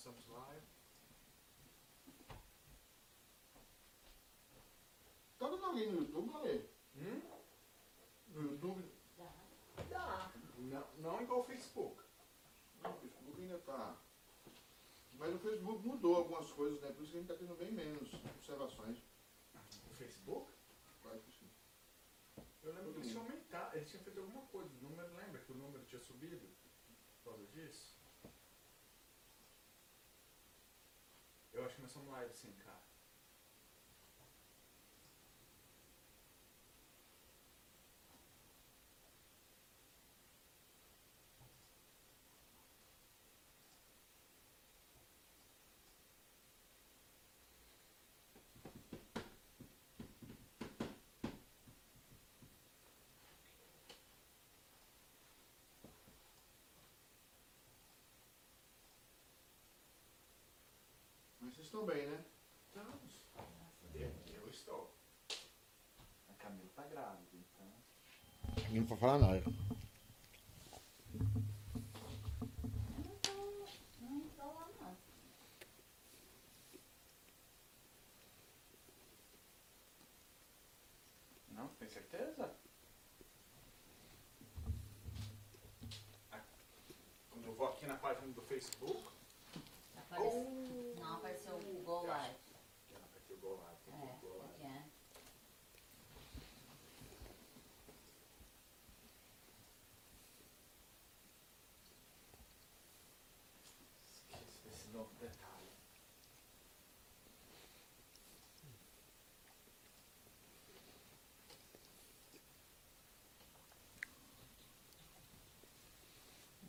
estamos live. Tá dando alguém no YouTube, Ale? Hum? No YouTube? Dá. Não, não igual o Facebook. Não, o Facebook ainda tá. Mas o Facebook mudou algumas coisas, né? Por isso que a gente tá tendo bem menos observações. O Facebook? Quase que sim. Eu lembro que eles tinham aumentado, eles tinham feito alguma coisa. O número, lembra que o número tinha subido? Por causa disso? Nós somos live sim, cara. Mas vocês estão bem, né? Estamos. Eu, eu estou. A Camila tá grávida, então. Ninguém pode falar nada. Não não não. Não, tem certeza? Quando eu vou aqui na página do Facebook, Aparece, não apareceu o Google Live. que ela vai ter o Go Live, tem É, o Go Live. porque é. Detalhe.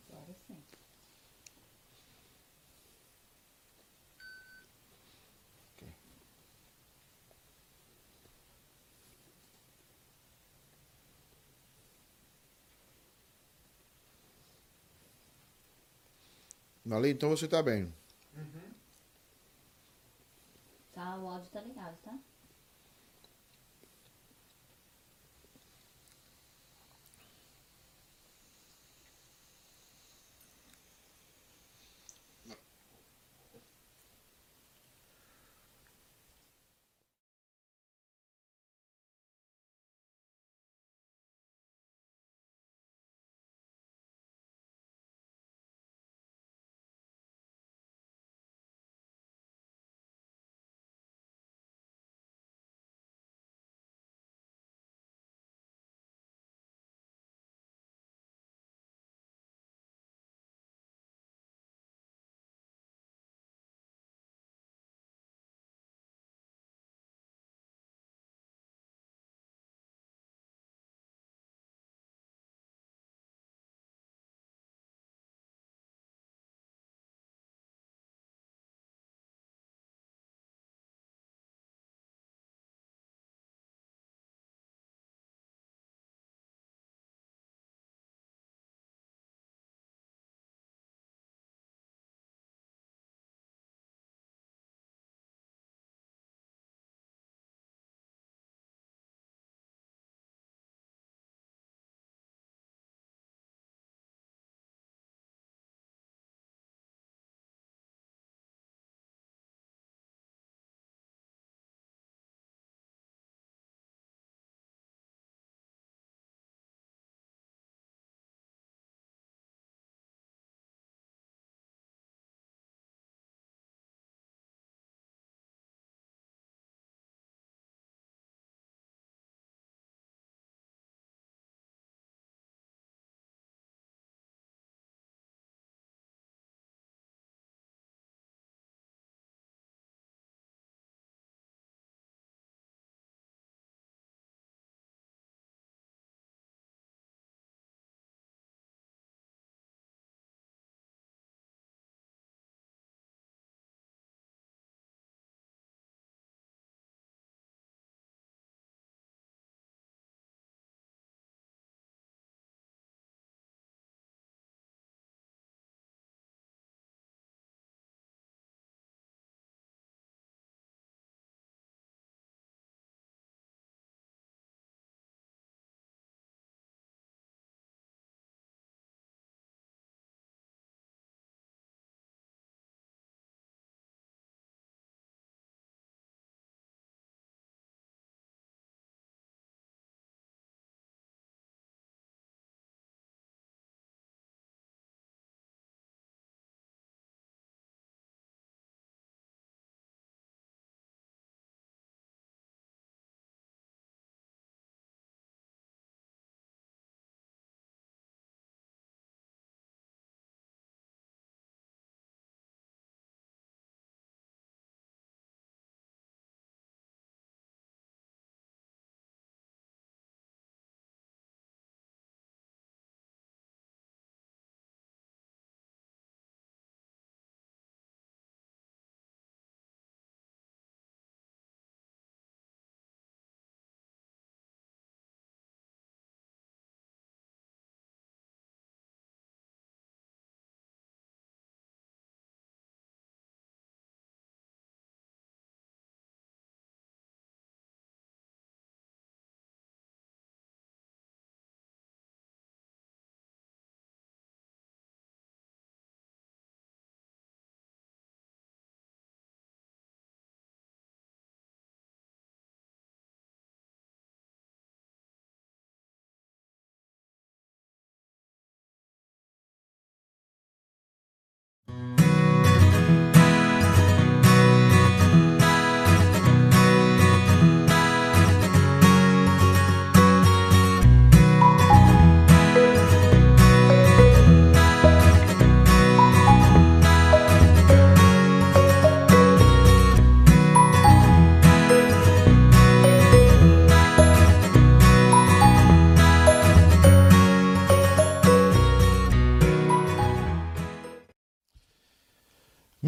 Agora sim. Ale, então você tá bem. Tá, o áudio tá ligado, tá?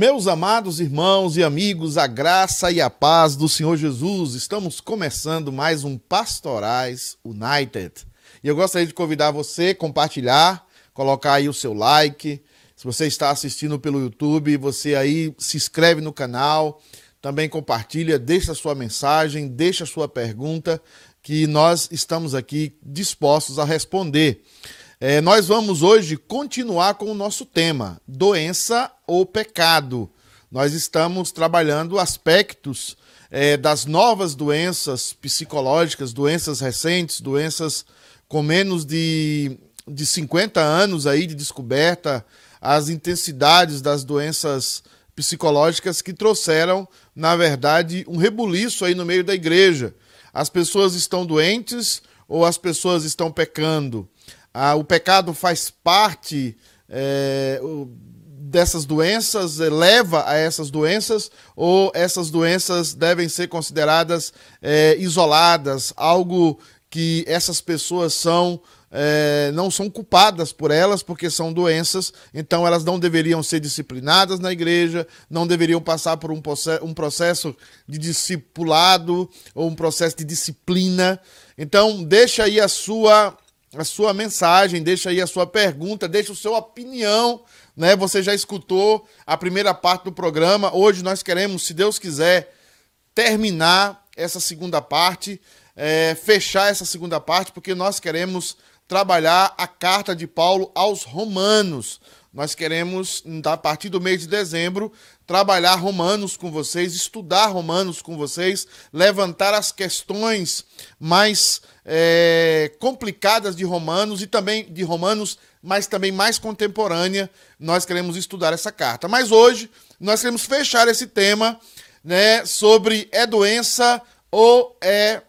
Meus amados irmãos e amigos, a graça e a paz do Senhor Jesus, estamos começando mais um Pastorais United. E eu gostaria de convidar você a compartilhar, colocar aí o seu like. Se você está assistindo pelo YouTube, você aí se inscreve no canal, também compartilha, deixa sua mensagem, deixa sua pergunta, que nós estamos aqui dispostos a responder. É, nós vamos hoje continuar com o nosso tema, doença ou pecado. Nós estamos trabalhando aspectos é, das novas doenças psicológicas, doenças recentes, doenças com menos de, de 50 anos aí de descoberta, as intensidades das doenças psicológicas que trouxeram, na verdade, um rebuliço aí no meio da igreja. As pessoas estão doentes ou as pessoas estão pecando? Ah, o pecado faz parte é, dessas doenças, é, leva a essas doenças, ou essas doenças devem ser consideradas é, isoladas, algo que essas pessoas são. É, não são culpadas por elas porque são doenças, então elas não deveriam ser disciplinadas na igreja, não deveriam passar por um, um processo de discipulado ou um processo de disciplina. Então, deixa aí a sua a sua mensagem, deixa aí a sua pergunta, deixa a sua opinião, né? Você já escutou a primeira parte do programa. Hoje nós queremos, se Deus quiser, terminar essa segunda parte, é, fechar essa segunda parte, porque nós queremos trabalhar a carta de Paulo aos Romanos. Nós queremos, a partir do mês de dezembro, trabalhar Romanos com vocês, estudar Romanos com vocês, levantar as questões mais é, complicadas de Romanos e também de Romanos, mas também mais contemporânea. Nós queremos estudar essa carta. Mas hoje nós queremos fechar esse tema né, sobre é doença ou é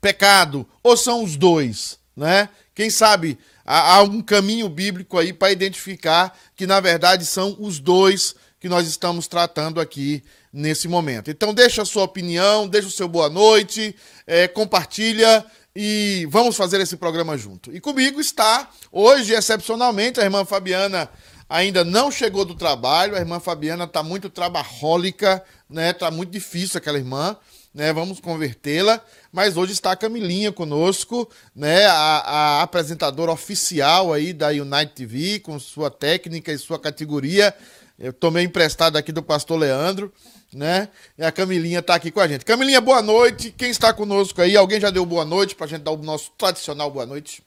pecado, ou são os dois, né? Quem sabe há um caminho bíblico aí para identificar que na verdade são os dois que nós estamos tratando aqui nesse momento. Então deixa a sua opinião, deixa o seu boa noite, é, compartilha e vamos fazer esse programa junto. E comigo está, hoje, excepcionalmente, a irmã Fabiana ainda não chegou do trabalho, a irmã Fabiana está muito trabalhólica, né? Tá muito difícil aquela irmã. Né, vamos convertê-la, mas hoje está a Camilinha conosco, né, a, a, apresentadora oficial aí da Unite TV, com sua técnica e sua categoria. Eu tomei emprestado aqui do pastor Leandro, né? E a Camilinha tá aqui com a gente. Camilinha, boa noite. Quem está conosco aí? Alguém já deu boa noite para a gente dar o nosso tradicional boa noite?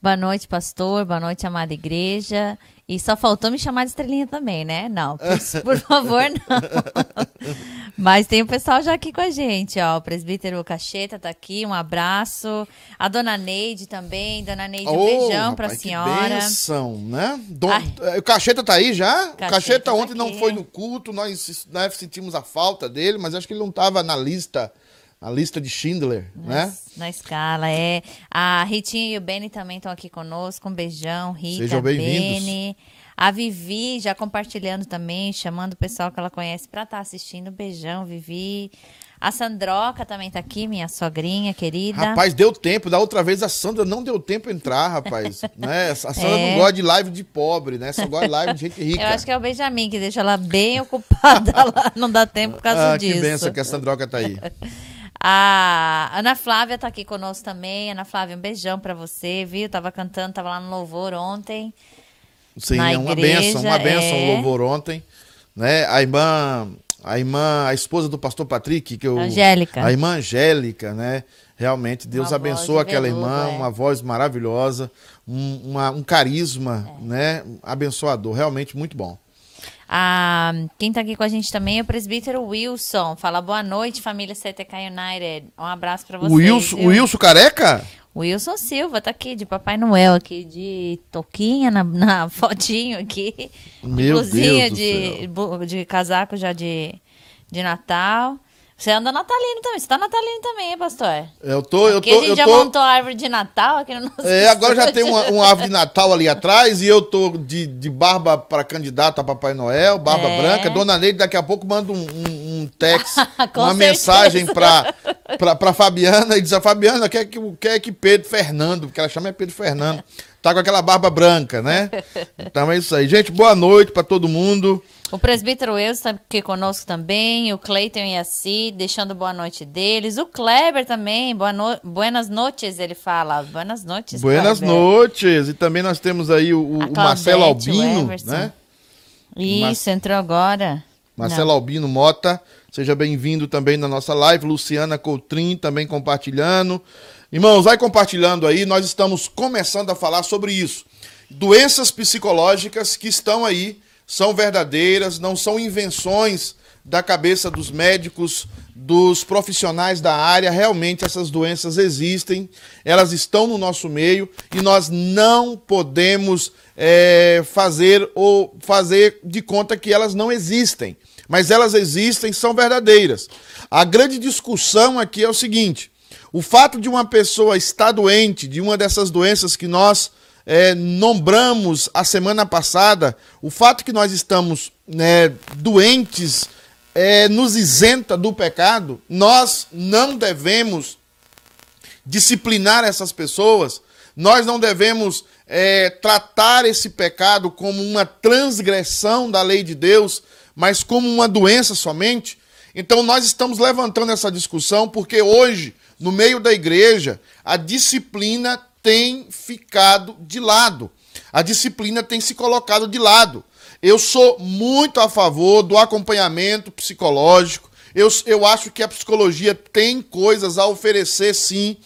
Boa noite, pastor. Boa noite, amada igreja. E só faltou me chamar de estrelinha também, né? Não, por, por favor, não. Mas tem o pessoal já aqui com a gente, ó. O presbítero Cacheta tá aqui, um abraço. A dona Neide também. Dona Neide, um oh, beijão rapaz, pra senhora. Que benção, né? Don... O Cacheta tá aí já? Cacheta, Cacheta tá ontem tá não foi no culto, nós né, sentimos a falta dele, mas acho que ele não tava na lista a lista de Schindler, né? Na escala, é. A Ritinha e o Beni também estão aqui conosco. Um beijão, Rita, Sejam Beni. A Vivi já compartilhando também, chamando o pessoal que ela conhece para estar tá assistindo. Beijão, Vivi. A Sandroca também tá aqui, minha sogrinha querida. Rapaz, deu tempo. Da outra vez a Sandra não deu tempo entrar, rapaz. né? A Sandra é. não gosta de live de pobre, né? Só gosta de live de gente rica. Eu acho que é o Benjamin que deixa ela bem ocupada lá. Não dá tempo por causa ah, disso. Que benção que a Sandroca tá aí. A Ana Flávia tá aqui conosco também. Ana Flávia, um beijão para você, viu? Tava cantando, tava lá no louvor ontem. Sim, é uma igreja, benção, uma benção é... o louvor ontem. Né? A irmã, a irmã, a esposa do pastor Patrick, que eu, Angélica. A irmã Angélica, né? Realmente, Deus uma abençoa aquela veludo, irmã, é. uma voz maravilhosa, um, uma, um carisma, é. né? Abençoador, realmente muito bom. Ah, quem está aqui com a gente também é o presbítero Wilson. Fala boa noite, família CTK United. Um abraço para vocês. Wilson, Wilson Careca? Wilson Silva tá aqui, de Papai Noel aqui, de toquinha na, na fotinho aqui. Meu Deus de, de casaco já de, de Natal. Você anda natalino também. Você tá natalino também, hein, pastor? Eu tô, eu aqui tô. a gente eu já tô... montou a árvore de Natal aqui no nosso É, agora já tem uma, uma, árvore de Natal ali atrás e eu tô de, de barba para candidato a Papai Noel, barba é. branca. Dona Neide daqui a pouco manda um, um, um text, uma certeza. mensagem pra, pra, pra Fabiana e diz a Fabiana quer que, quer que Pedro Fernando, porque ela chama é Pedro Fernando, tá com aquela barba branca, né? Então é isso aí. Gente, boa noite para todo mundo. O presbítero Eus está aqui conosco também, o Cleiton e a Si, deixando boa noite deles. O Kleber também, boa no... buenas noites, ele fala. Buenas noites, Buenas Kleber. noites. E também nós temos aí o, o Marcelo o Albino, Everson. né? Isso, entrou agora. Marcelo Albino Mota, seja bem-vindo também na nossa live. Luciana Coutrin também compartilhando. Irmãos, vai compartilhando aí. Nós estamos começando a falar sobre isso. Doenças psicológicas que estão aí, são verdadeiras, não são invenções da cabeça dos médicos, dos profissionais da área. Realmente essas doenças existem, elas estão no nosso meio e nós não podemos é, fazer ou fazer de conta que elas não existem. Mas elas existem, são verdadeiras. A grande discussão aqui é o seguinte: o fato de uma pessoa estar doente de uma dessas doenças que nós é, nombramos a semana passada, o fato que nós estamos né, doentes é, nos isenta do pecado, nós não devemos disciplinar essas pessoas, nós não devemos é, tratar esse pecado como uma transgressão da lei de Deus, mas como uma doença somente. Então nós estamos levantando essa discussão porque hoje, no meio da igreja, a disciplina tem ficado de lado. A disciplina tem se colocado de lado. Eu sou muito a favor do acompanhamento psicológico. Eu, eu acho que a psicologia tem coisas a oferecer, sim,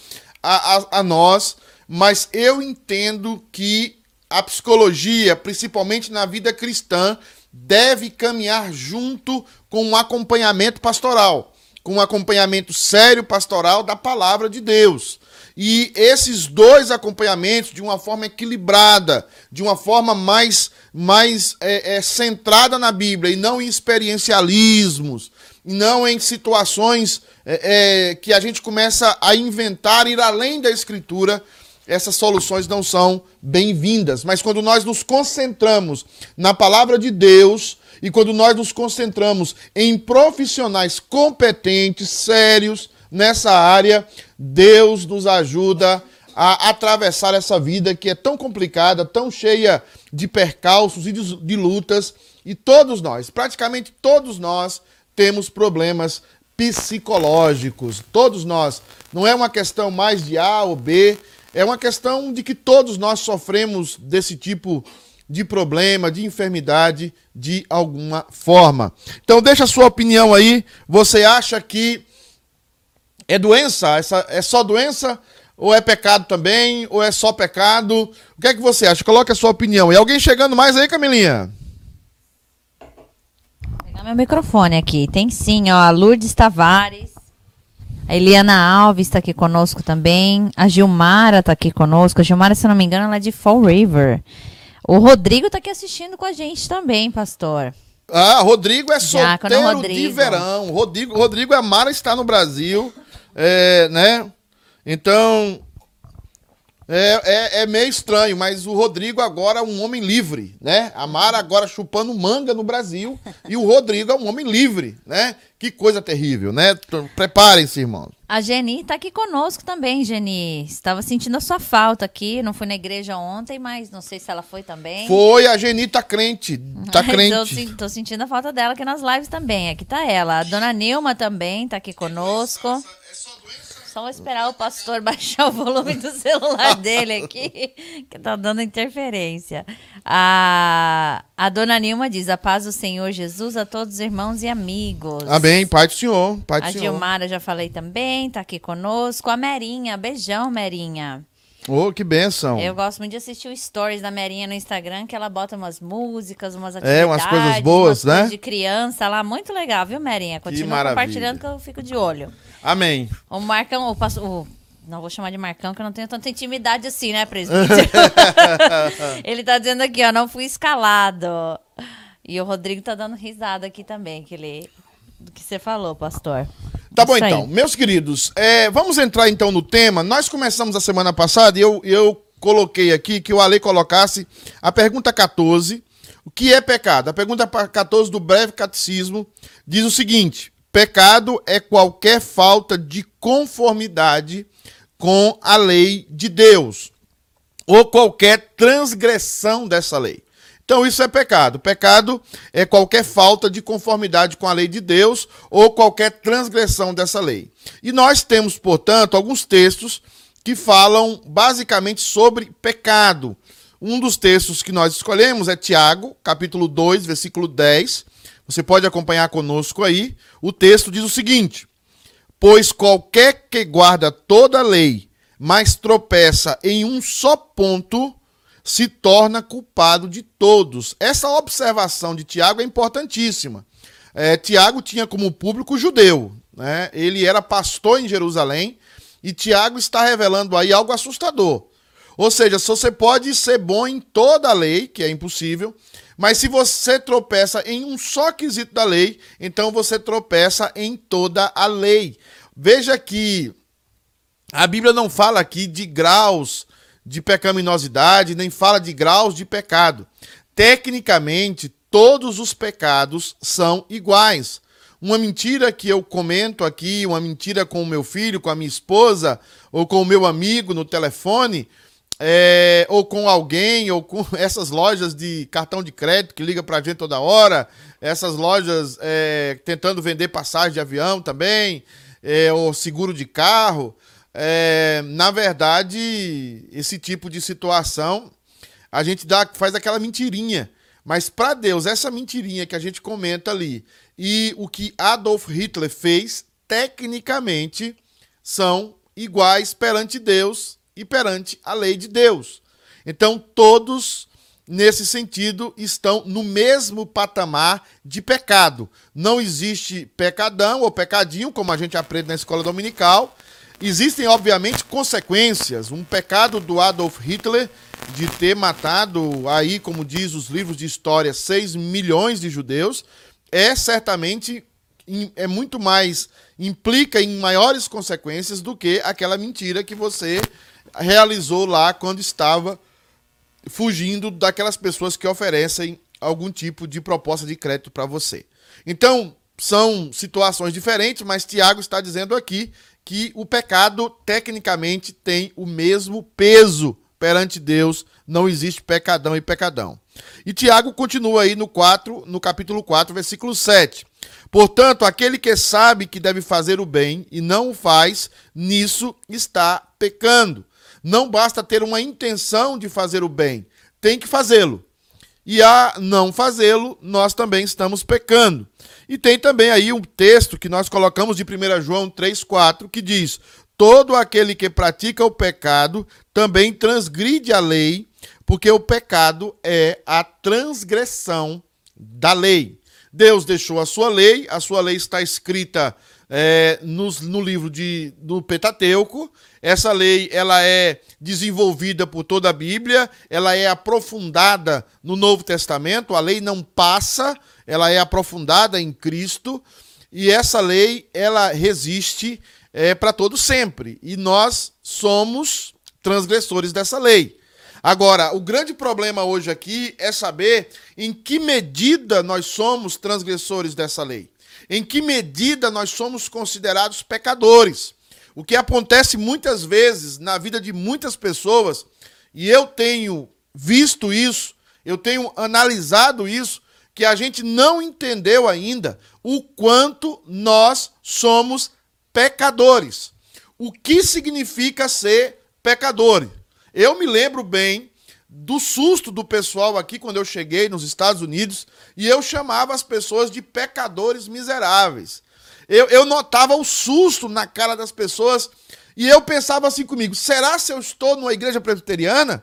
a, a, a nós, mas eu entendo que a psicologia, principalmente na vida cristã, deve caminhar junto com um acompanhamento pastoral, com um acompanhamento sério pastoral da palavra de Deus. E esses dois acompanhamentos, de uma forma equilibrada, de uma forma mais, mais é, é, centrada na Bíblia e não em experiencialismos, não em situações é, é, que a gente começa a inventar, ir além da Escritura, essas soluções não são bem-vindas. Mas quando nós nos concentramos na palavra de Deus e quando nós nos concentramos em profissionais competentes, sérios nessa área, Deus nos ajuda a atravessar essa vida que é tão complicada, tão cheia de percalços e de, lutas. E todos nós, praticamente todos nós, temos problemas psicológicos. Todos nós. Não é uma questão mais de A ou B, é uma questão de que todos nós sofremos desse tipo de problema, de enfermidade, de alguma forma. Então deixa a sua opinião aí. Você acha que é doença? Essa, é só doença? Ou é pecado também? Ou é só pecado? O que é que você acha? Coloque a sua opinião. E alguém chegando mais aí, Camilinha? Vou pegar meu microfone aqui. Tem sim, ó. A Lourdes Tavares. A Eliana Alves está aqui conosco também. A Gilmara está aqui conosco. A Gilmara, se eu não me engano, ela é de Fall River. O Rodrigo está aqui assistindo com a gente também, pastor. Ah, Rodrigo é Diácono solteiro Rodrigo. de verão. Rodrigo, Rodrigo Amara está no Brasil, é, né? Então, é, é, é meio estranho, mas o Rodrigo agora é um homem livre, né? A Mara agora chupando manga no Brasil e o Rodrigo é um homem livre, né? Que coisa terrível, né? Preparem-se, irmãos. A Geni está aqui conosco também, Geni. Estava sentindo a sua falta aqui. Não fui na igreja ontem, mas não sei se ela foi também. Foi, a Geni tá crente, tá crente. sin- tô sentindo a falta dela aqui nas lives também. Aqui tá ela. A dona Nilma também tá aqui conosco. Só vou esperar o pastor baixar o volume do celular dele aqui, que tá dando interferência. A, a dona Nilma diz: A paz do Senhor Jesus a todos os irmãos e amigos. Amém, Pai do Senhor, Pai do A Senhor. Gilmara já falei também, tá aqui conosco. A Merinha, beijão, Merinha. Oh, que bênção. Eu gosto muito de assistir o stories da Merinha no Instagram, que ela bota umas músicas, umas atividades. É, umas coisas boas, umas coisas né? de criança lá, muito legal, viu, Merinha? Continua compartilhando que eu fico de olho. Amém. O Marcão, o, passo- o- não vou chamar de Marcão, que eu não tenho tanta intimidade assim, né, presbítero? ele tá dizendo aqui, ó, não fui escalado. E o Rodrigo tá dando risada aqui também, que ele, do que você falou, pastor. Tá bom então, meus queridos, é, vamos entrar então no tema. Nós começamos a semana passada e eu, eu coloquei aqui que o Ale colocasse a pergunta 14, o que é pecado? A pergunta pa- 14 do breve catecismo diz o seguinte: pecado é qualquer falta de conformidade com a lei de Deus. ou qualquer transgressão dessa lei. Então isso é pecado. Pecado é qualquer falta de conformidade com a lei de Deus ou qualquer transgressão dessa lei. E nós temos, portanto, alguns textos que falam basicamente sobre pecado. Um dos textos que nós escolhemos é Tiago, capítulo 2, versículo 10. Você pode acompanhar conosco aí. O texto diz o seguinte: Pois qualquer que guarda toda a lei, mas tropeça em um só ponto, se torna culpado de todos. Essa observação de Tiago é importantíssima. É, Tiago tinha como público judeu, né? ele era pastor em Jerusalém, e Tiago está revelando aí algo assustador. Ou seja, se você pode ser bom em toda a lei, que é impossível, mas se você tropeça em um só quesito da lei, então você tropeça em toda a lei. Veja que a Bíblia não fala aqui de graus de pecaminosidade, nem fala de graus de pecado. Tecnicamente, todos os pecados são iguais. Uma mentira que eu comento aqui, uma mentira com o meu filho, com a minha esposa, ou com o meu amigo no telefone, é, ou com alguém, ou com essas lojas de cartão de crédito que liga pra gente toda hora, essas lojas é, tentando vender passagem de avião também, é, ou seguro de carro é, na verdade, esse tipo de situação, a gente dá, faz aquela mentirinha. Mas para Deus, essa mentirinha que a gente comenta ali e o que Adolf Hitler fez, tecnicamente, são iguais perante Deus e perante a lei de Deus. Então, todos, nesse sentido, estão no mesmo patamar de pecado. Não existe pecadão ou pecadinho, como a gente aprende na escola dominical, Existem, obviamente, consequências. Um pecado do Adolf Hitler de ter matado, aí, como diz os livros de história, 6 milhões de judeus, é certamente é muito mais implica em maiores consequências do que aquela mentira que você realizou lá quando estava fugindo daquelas pessoas que oferecem algum tipo de proposta de crédito para você. Então, são situações diferentes, mas Tiago está dizendo aqui que o pecado tecnicamente tem o mesmo peso perante Deus, não existe pecadão e pecadão. E Tiago continua aí no 4, no capítulo 4, versículo 7. Portanto, aquele que sabe que deve fazer o bem e não o faz, nisso está pecando. Não basta ter uma intenção de fazer o bem, tem que fazê-lo. E a não fazê-lo, nós também estamos pecando. E tem também aí um texto que nós colocamos de 1 João 3,4, que diz: Todo aquele que pratica o pecado também transgride a lei, porque o pecado é a transgressão da lei. Deus deixou a sua lei, a sua lei está escrita é, no, no livro de, do Pentateuco. Essa lei ela é desenvolvida por toda a Bíblia, ela é aprofundada no Novo Testamento. A lei não passa, ela é aprofundada em Cristo e essa lei ela resiste é, para todo sempre e nós somos transgressores dessa lei. Agora, o grande problema hoje aqui é saber em que medida nós somos transgressores dessa lei. Em que medida nós somos considerados pecadores. O que acontece muitas vezes na vida de muitas pessoas, e eu tenho visto isso, eu tenho analisado isso, que a gente não entendeu ainda o quanto nós somos pecadores. O que significa ser pecador? Eu me lembro bem do susto do pessoal aqui quando eu cheguei nos Estados Unidos e eu chamava as pessoas de pecadores miseráveis. Eu, eu notava o susto na cara das pessoas e eu pensava assim comigo: será se eu estou numa igreja presbiteriana?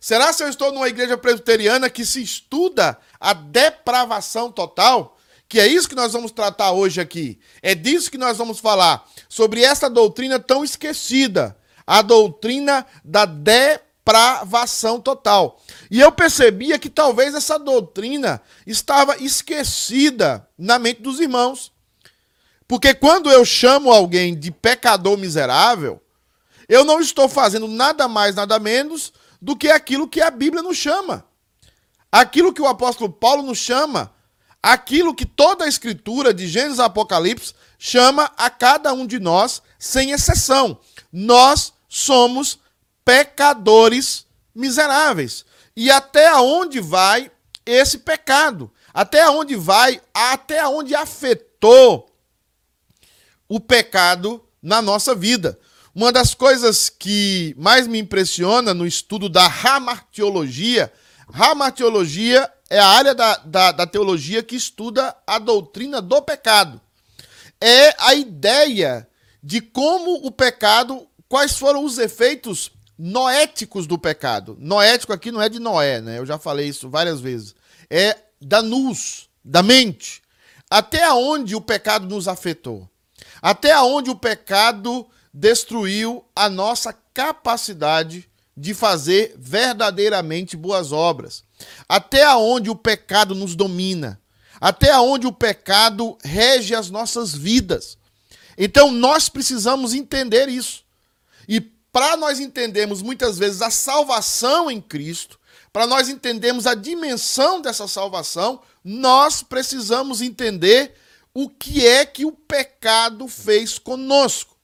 Será se eu estou numa igreja presbiteriana que se estuda a depravação total? Que é isso que nós vamos tratar hoje aqui. É disso que nós vamos falar. Sobre essa doutrina tão esquecida. A doutrina da depravação total. E eu percebia que talvez essa doutrina estava esquecida na mente dos irmãos. Porque quando eu chamo alguém de pecador miserável, eu não estou fazendo nada mais, nada menos do que aquilo que a Bíblia nos chama. Aquilo que o apóstolo Paulo nos chama, aquilo que toda a escritura de Gênesis e Apocalipse chama a cada um de nós, sem exceção. Nós somos pecadores miseráveis. E até onde vai esse pecado? Até onde vai, até onde afetou o pecado na nossa vida. Uma das coisas que mais me impressiona no estudo da ramartiologia, ramartiologia é a área da, da, da teologia que estuda a doutrina do pecado. É a ideia de como o pecado, quais foram os efeitos noéticos do pecado. Noético aqui não é de Noé, né? Eu já falei isso várias vezes. É da nus, da mente. Até onde o pecado nos afetou. Até onde o pecado destruiu a nossa capacidade de fazer verdadeiramente boas obras. Até onde o pecado nos domina. Até onde o pecado rege as nossas vidas. Então nós precisamos entender isso. E para nós entendermos muitas vezes a salvação em Cristo, para nós entendermos a dimensão dessa salvação, nós precisamos entender o que é que o pecado fez conosco.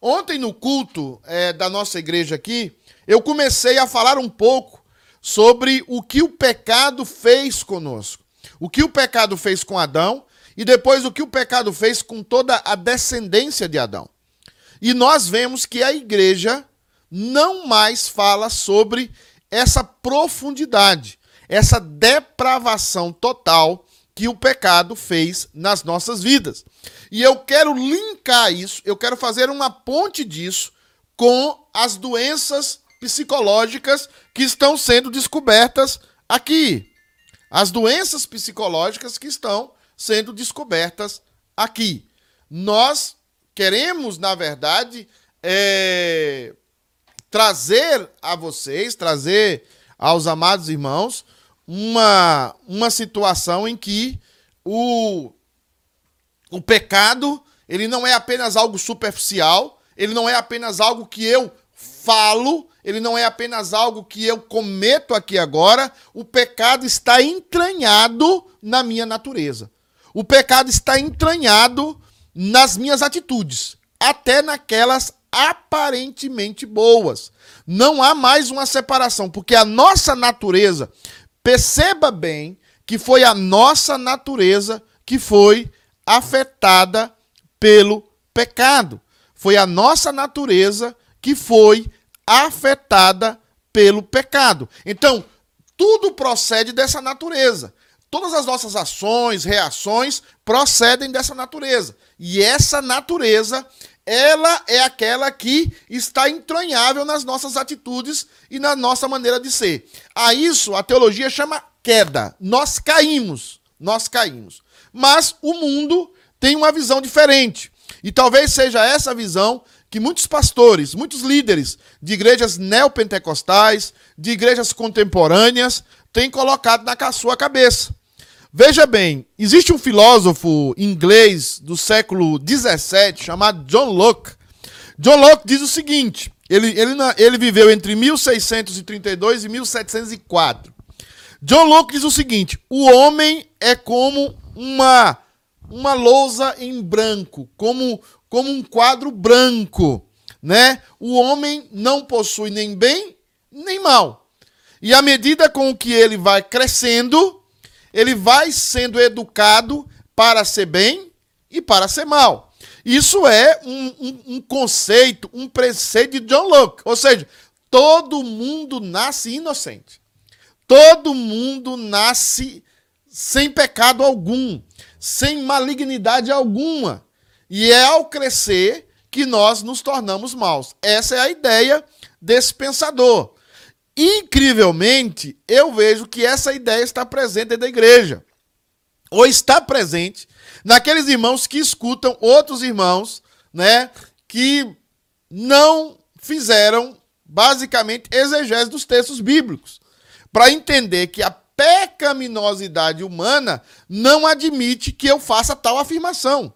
Ontem no culto é, da nossa igreja aqui, eu comecei a falar um pouco sobre o que o pecado fez conosco. O que o pecado fez com Adão e depois o que o pecado fez com toda a descendência de Adão. E nós vemos que a igreja não mais fala sobre essa profundidade, essa depravação total que o pecado fez nas nossas vidas. E eu quero linkar isso, eu quero fazer uma ponte disso com as doenças psicológicas que estão sendo descobertas aqui. As doenças psicológicas que estão sendo descobertas aqui. Nós queremos, na verdade, é, trazer a vocês, trazer aos amados irmãos, uma, uma situação em que o, o pecado ele não é apenas algo superficial, ele não é apenas algo que eu falo, ele não é apenas algo que eu cometo aqui agora, o pecado está entranhado na minha natureza. O pecado está entranhado nas minhas atitudes, até naquelas aparentemente boas. Não há mais uma separação, porque a nossa natureza, perceba bem que foi a nossa natureza que foi afetada pelo pecado. Foi a nossa natureza que foi afetada pelo pecado. Então, tudo procede dessa natureza. Todas as nossas ações, reações procedem dessa natureza. E essa natureza ela é aquela que está entranhável nas nossas atitudes e na nossa maneira de ser. A isso a teologia chama queda. Nós caímos, nós caímos. Mas o mundo tem uma visão diferente. E talvez seja essa visão que muitos pastores, muitos líderes de igrejas neopentecostais, de igrejas contemporâneas, têm colocado na sua cabeça. Veja bem, existe um filósofo inglês do século 17 chamado John Locke. John Locke diz o seguinte: ele, ele, ele viveu entre 1632 e 1704. John Locke diz o seguinte: o homem é como uma, uma lousa em branco, como, como um quadro branco. Né? O homem não possui nem bem nem mal. E à medida com que ele vai crescendo, ele vai sendo educado para ser bem e para ser mal. Isso é um, um, um conceito, um preceito de John Locke. Ou seja, todo mundo nasce inocente. Todo mundo nasce sem pecado algum, sem malignidade alguma. E é ao crescer que nós nos tornamos maus. Essa é a ideia desse pensador. Incrivelmente, eu vejo que essa ideia está presente dentro da igreja. Ou está presente naqueles irmãos que escutam outros irmãos, né, que não fizeram basicamente exegese dos textos bíblicos, para entender que a pecaminosidade humana não admite que eu faça tal afirmação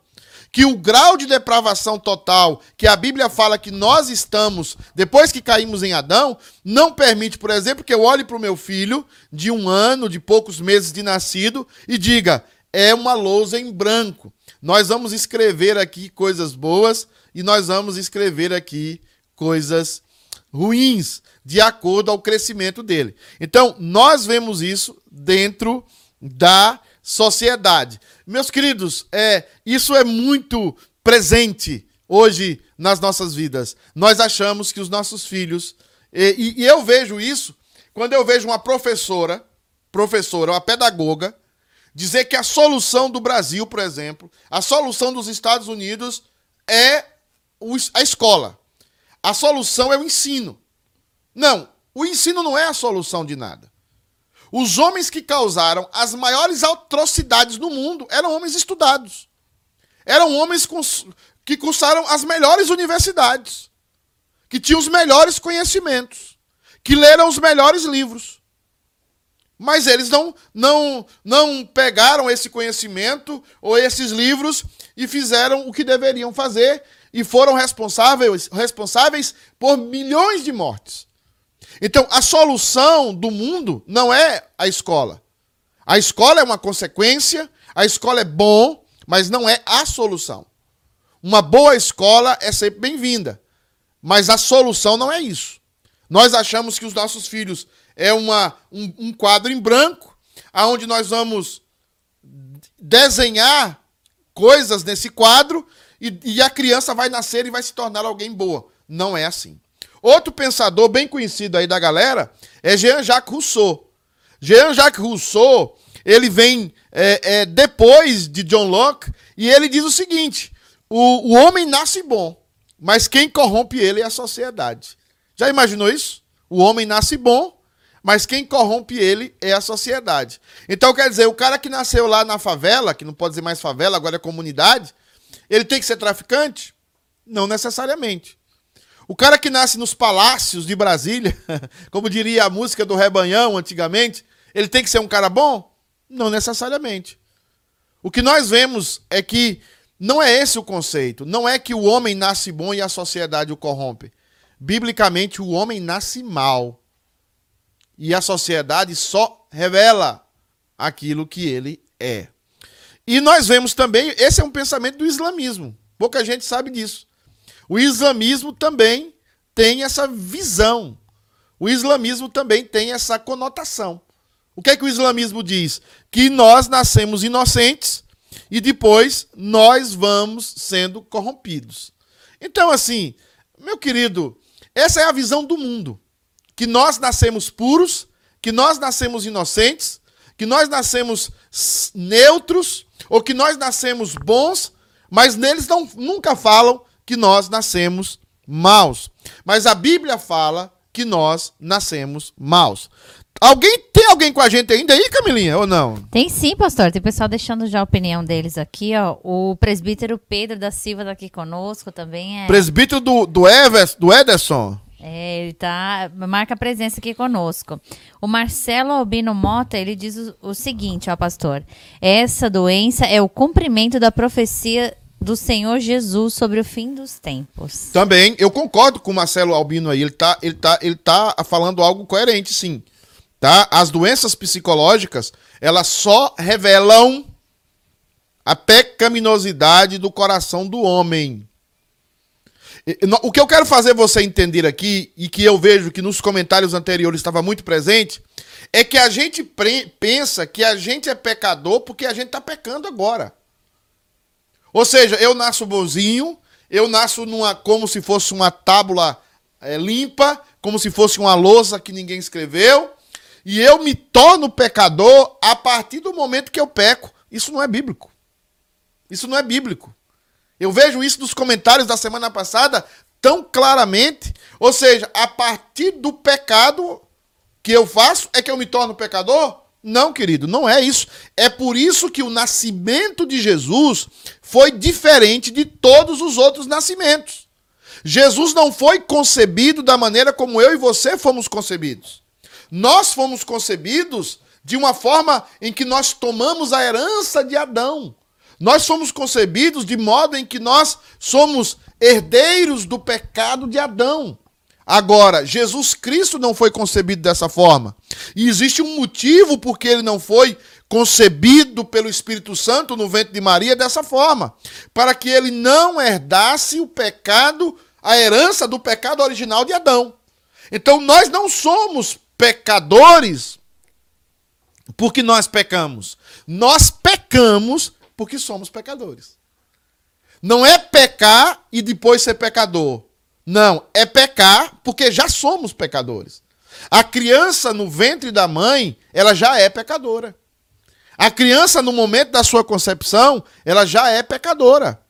que o grau de depravação total que a Bíblia fala que nós estamos depois que caímos em Adão, não permite, por exemplo, que eu olhe para o meu filho de um ano, de poucos meses de nascido, e diga: é uma lousa em branco. Nós vamos escrever aqui coisas boas e nós vamos escrever aqui coisas ruins, de acordo ao crescimento dele. Então, nós vemos isso dentro da sociedade. Meus queridos, é, isso é muito presente hoje nas nossas vidas. Nós achamos que os nossos filhos, e, e eu vejo isso quando eu vejo uma professora, professora, uma pedagoga, dizer que a solução do Brasil, por exemplo, a solução dos Estados Unidos é a escola. A solução é o ensino. Não, o ensino não é a solução de nada. Os homens que causaram as maiores atrocidades no mundo eram homens estudados. Eram homens que cursaram as melhores universidades, que tinham os melhores conhecimentos, que leram os melhores livros. Mas eles não, não, não pegaram esse conhecimento ou esses livros e fizeram o que deveriam fazer e foram responsáveis, responsáveis por milhões de mortes. Então, a solução do mundo não é a escola. A escola é uma consequência, a escola é bom, mas não é a solução. Uma boa escola é sempre bem-vinda, mas a solução não é isso. Nós achamos que os nossos filhos é uma, um, um quadro em branco, aonde nós vamos desenhar coisas nesse quadro e, e a criança vai nascer e vai se tornar alguém boa. Não é assim. Outro pensador bem conhecido aí da galera é Jean-Jacques Rousseau. Jean-Jacques Rousseau, ele vem é, é, depois de John Locke e ele diz o seguinte: o, o homem nasce bom, mas quem corrompe ele é a sociedade. Já imaginou isso? O homem nasce bom, mas quem corrompe ele é a sociedade. Então, quer dizer, o cara que nasceu lá na favela, que não pode dizer mais favela, agora é comunidade, ele tem que ser traficante? Não necessariamente. O cara que nasce nos palácios de Brasília, como diria a música do Rebanhão antigamente, ele tem que ser um cara bom? Não necessariamente. O que nós vemos é que não é esse o conceito. Não é que o homem nasce bom e a sociedade o corrompe. Biblicamente, o homem nasce mal. E a sociedade só revela aquilo que ele é. E nós vemos também, esse é um pensamento do islamismo. Pouca gente sabe disso. O islamismo também tem essa visão. O islamismo também tem essa conotação. O que é que o islamismo diz? Que nós nascemos inocentes e depois nós vamos sendo corrompidos. Então, assim, meu querido, essa é a visão do mundo que nós nascemos puros, que nós nascemos inocentes, que nós nascemos neutros, ou que nós nascemos bons, mas neles não, nunca falam que nós nascemos maus. Mas a Bíblia fala que nós nascemos maus. Alguém tem alguém com a gente ainda aí, Camilinha, ou não? Tem sim, pastor. Tem pessoal deixando já a opinião deles aqui, ó. O presbítero Pedro da Silva está aqui conosco também. É... Presbítero do, do, Evers, do Ederson. É, ele tá, marca presença aqui conosco. O Marcelo Albino Mota, ele diz o, o seguinte, ó, pastor. Essa doença é o cumprimento da profecia do Senhor Jesus sobre o fim dos tempos. Também, eu concordo com o Marcelo Albino aí. Ele tá, ele tá, ele tá falando algo coerente, sim. Tá? As doenças psicológicas, elas só revelam a pecaminosidade do coração do homem. O que eu quero fazer você entender aqui, e que eu vejo que nos comentários anteriores estava muito presente, é que a gente pensa que a gente é pecador porque a gente está pecando agora. Ou seja, eu nasço bonzinho, eu nasço numa, como se fosse uma tábula é, limpa, como se fosse uma lousa que ninguém escreveu, e eu me torno pecador a partir do momento que eu peco. Isso não é bíblico. Isso não é bíblico. Eu vejo isso nos comentários da semana passada tão claramente. Ou seja, a partir do pecado que eu faço é que eu me torno pecador? Não, querido, não é isso. É por isso que o nascimento de Jesus foi diferente de todos os outros nascimentos. Jesus não foi concebido da maneira como eu e você fomos concebidos. Nós fomos concebidos de uma forma em que nós tomamos a herança de Adão. Nós fomos concebidos de modo em que nós somos herdeiros do pecado de Adão. Agora, Jesus Cristo não foi concebido dessa forma. E existe um motivo porque ele não foi concebido pelo Espírito Santo no ventre de Maria dessa forma, para que ele não herdasse o pecado, a herança do pecado original de Adão. Então nós não somos pecadores porque nós pecamos. Nós pecamos porque somos pecadores. Não é pecar e depois ser pecador. Não, é pecar porque já somos pecadores. A criança no ventre da mãe, ela já é pecadora. A criança, no momento da sua concepção, ela já é pecadora.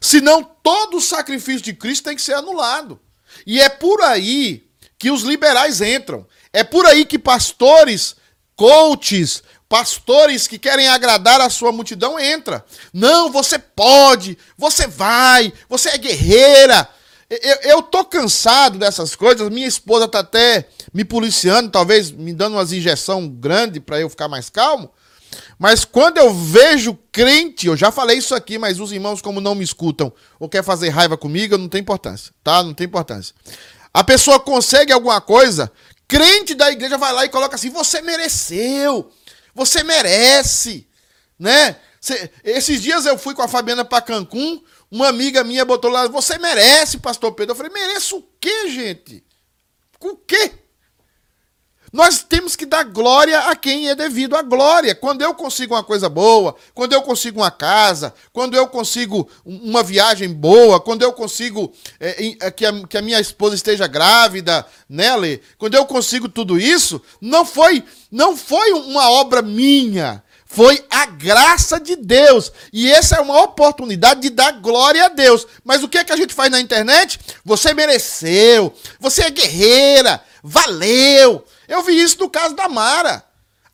Senão, todo o sacrifício de Cristo tem que ser anulado. E é por aí que os liberais entram. É por aí que pastores, coaches, pastores que querem agradar a sua multidão entra. Não, você pode, você vai, você é guerreira. Eu, eu tô cansado dessas coisas. Minha esposa tá até me policiando, talvez me dando umas injeção grande para eu ficar mais calmo. Mas quando eu vejo crente, eu já falei isso aqui, mas os irmãos, como não me escutam ou quer fazer raiva comigo, não tem importância, tá? Não tem importância. A pessoa consegue alguma coisa, crente da igreja vai lá e coloca assim: você mereceu, você merece, né? Cê, esses dias eu fui com a Fabiana para Cancún, uma amiga minha botou lá: você merece, Pastor Pedro. Eu falei: mereço o quê, gente? O quê? Nós temos que dar glória a quem é devido à glória. Quando eu consigo uma coisa boa, quando eu consigo uma casa, quando eu consigo uma viagem boa, quando eu consigo é, que, a, que, a, minha esposa esteja grávida, né, Lê? Quando eu consigo tudo isso, não foi, não foi uma obra minha. Foi a graça de Deus. E essa é uma oportunidade de dar glória a Deus. Mas o que é que a gente faz na internet? Você mereceu. Você é guerreira. Valeu. Eu vi isso no caso da Mara.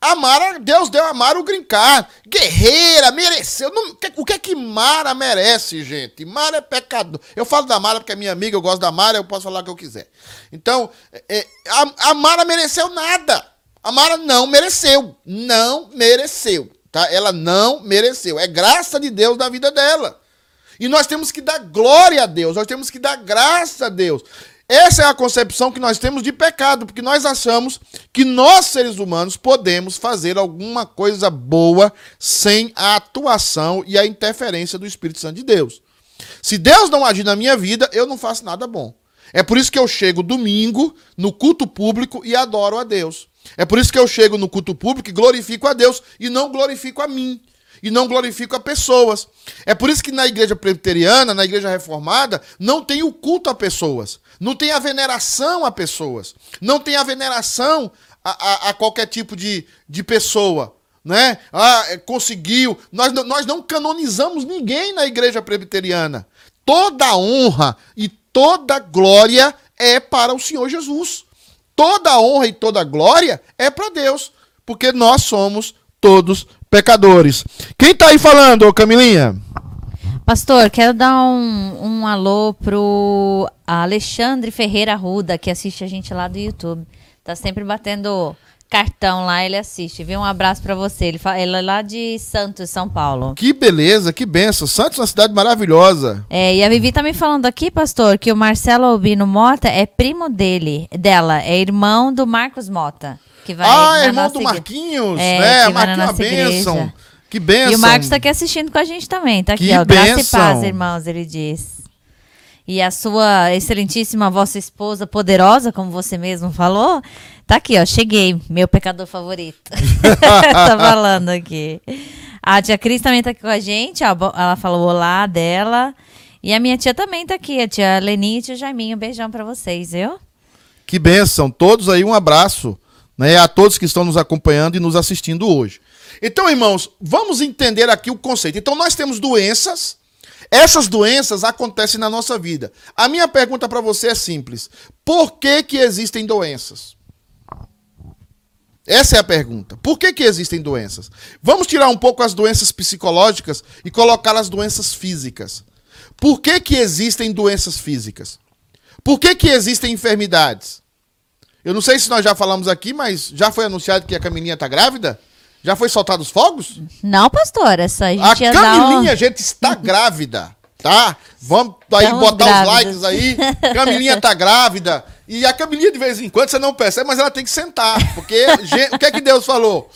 A Mara, Deus deu a Mara o grincar. Guerreira, mereceu. Não, o que é que Mara merece, gente? Mara é pecador. Eu falo da Mara porque é minha amiga, eu gosto da Mara, eu posso falar o que eu quiser. Então, é, a, a Mara mereceu nada. A Mara não mereceu. Não mereceu. Tá? Ela não mereceu. É graça de Deus na vida dela. E nós temos que dar glória a Deus, nós temos que dar graça a Deus. Essa é a concepção que nós temos de pecado, porque nós achamos que nós, seres humanos, podemos fazer alguma coisa boa sem a atuação e a interferência do Espírito Santo de Deus. Se Deus não agir na minha vida, eu não faço nada bom. É por isso que eu chego domingo no culto público e adoro a Deus. É por isso que eu chego no culto público e glorifico a Deus e não glorifico a mim e não glorifico a pessoas. É por isso que na igreja presbiteriana, na igreja reformada, não tem o culto a pessoas, não tem a veneração a pessoas, não tem a veneração a, a, a qualquer tipo de, de pessoa. Né? Ah, é, conseguiu. Nós, nós não canonizamos ninguém na igreja presbiteriana. Toda honra e toda glória é para o Senhor Jesus. Toda honra e toda glória é para Deus, porque nós somos todos pecadores. Quem está aí falando, Camilinha? Pastor, quero dar um, um alô pro Alexandre Ferreira Ruda, que assiste a gente lá do YouTube. Tá sempre batendo cartão lá, ele assiste. Viu? Um abraço para você. Ele, fala, ele é lá de Santos, São Paulo. Que beleza, que benção. Santos é uma cidade maravilhosa. É, e a Vivi tá me falando aqui, pastor, que o Marcelo Albino Mota é primo dele, dela, é irmão do Marcos Mota. Que vai ah, é irmão do Marquinhos, é, né? Marquinhos é uma bênção. Que bênção. E o Marcos tá aqui assistindo com a gente também. Tá aqui, que ó. Graça e paz, irmãos, ele diz. E a sua excelentíssima vossa esposa poderosa, como você mesmo falou, tá aqui, ó. Cheguei, meu pecador favorito. tá falando aqui. A tia Cris também tá aqui com a gente, ó. Ela falou olá dela. E a minha tia também tá aqui, a tia Leninha e o tio Jaiminho. Um beijão pra vocês, viu? Que bênção. Todos aí, um abraço né, a todos que estão nos acompanhando e nos assistindo hoje. Então, irmãos, vamos entender aqui o conceito. Então, nós temos doenças, essas doenças acontecem na nossa vida. A minha pergunta para você é simples: por que, que existem doenças? Essa é a pergunta. Por que, que existem doenças? Vamos tirar um pouco as doenças psicológicas e colocar as doenças físicas. Por que, que existem doenças físicas? Por que, que existem enfermidades? Eu não sei se nós já falamos aqui, mas já foi anunciado que a Camilinha está grávida? Já foi soltado os fogos? Não, pastor, essa a gente A Camilinha, um... gente, está grávida, tá? Vamos aí Estamos botar grávidas. os likes aí. Camilinha tá grávida. E a Camilinha, de vez em quando, você não percebe, mas ela tem que sentar. Porque o que é que Deus falou?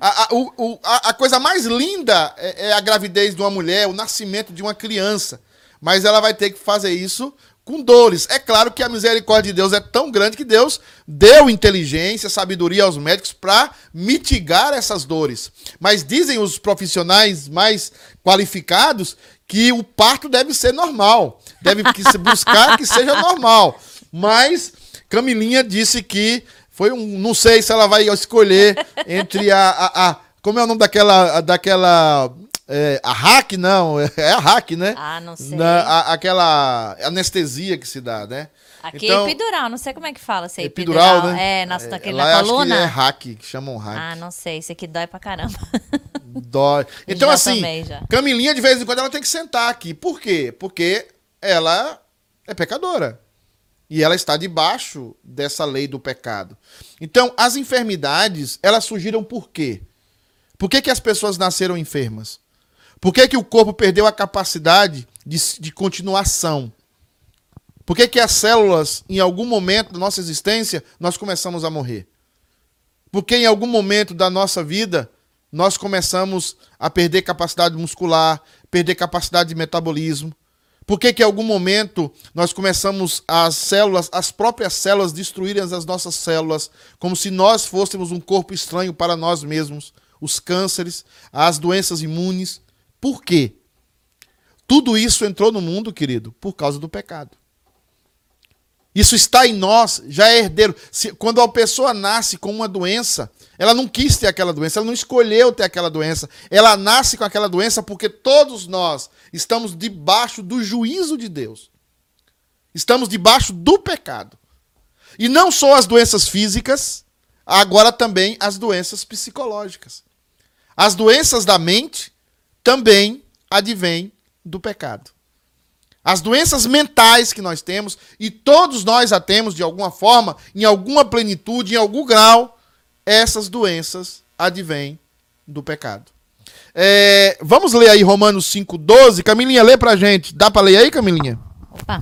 A, a, o, a, a coisa mais linda é, é a gravidez de uma mulher, o nascimento de uma criança. Mas ela vai ter que fazer isso com dores. É claro que a misericórdia de Deus é tão grande que Deus deu inteligência, sabedoria aos médicos para mitigar essas dores. Mas dizem os profissionais mais qualificados que o parto deve ser normal, deve se buscar que seja normal. Mas Camilinha disse que foi um, não sei se ela vai escolher entre a, a, a como é o nome daquela daquela é, a hack, não, é a hack, né? Ah, não sei. Na, a, aquela anestesia que se dá, né? Aqui Então- é epidural, não sei como é que fala. Se é Epidural, epidural, né? É, na, naquele, Lá na eu acho que coluna. é hack, que chamam hack. Ah, não sei. Esse aqui dói pra caramba. Dói. Então, Já assim, já. Camilinha, de vez em quando, ela tem que sentar aqui. Por quê? Porque ela é pecadora. E ela está debaixo dessa lei do pecado. Então, as enfermidades, elas surgiram por quê? Por que, que as pessoas nasceram enfermas? Por que, que o corpo perdeu a capacidade de, de continuação? Por que, que as células, em algum momento da nossa existência, nós começamos a morrer? Porque em algum momento da nossa vida, nós começamos a perder capacidade muscular, perder capacidade de metabolismo. Por que que em algum momento nós começamos as células, as próprias células destruírem as nossas células, como se nós fôssemos um corpo estranho para nós mesmos? Os cânceres, as doenças imunes. Por quê? Tudo isso entrou no mundo, querido, por causa do pecado. Isso está em nós, já é herdeiro. Se- quando a pessoa nasce com uma doença, ela não quis ter aquela doença, ela não escolheu ter aquela doença. Ela nasce com aquela doença porque todos nós estamos debaixo do juízo de Deus. Estamos debaixo do pecado. E não só as doenças físicas, agora também as doenças psicológicas. As doenças da mente também advêm do pecado. As doenças mentais que nós temos, e todos nós a temos de alguma forma, em alguma plenitude, em algum grau, essas doenças advêm do pecado. É, vamos ler aí Romanos 5,12. Camilinha, lê pra gente. Dá pra ler aí, Camilinha? Opa.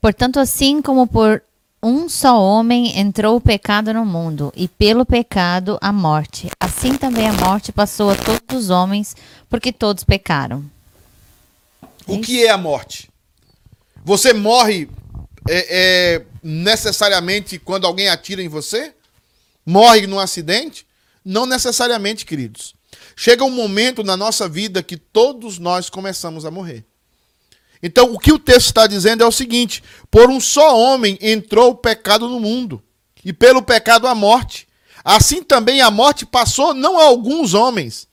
Portanto, assim como por um só homem entrou o pecado no mundo, e pelo pecado a morte, assim também a morte passou a todos os homens, porque todos pecaram. O que é a morte? Você morre é, é, necessariamente quando alguém atira em você? Morre num acidente? Não necessariamente, queridos. Chega um momento na nossa vida que todos nós começamos a morrer. Então, o que o texto está dizendo é o seguinte: por um só homem entrou o pecado no mundo, e pelo pecado a morte. Assim também a morte passou não a alguns homens,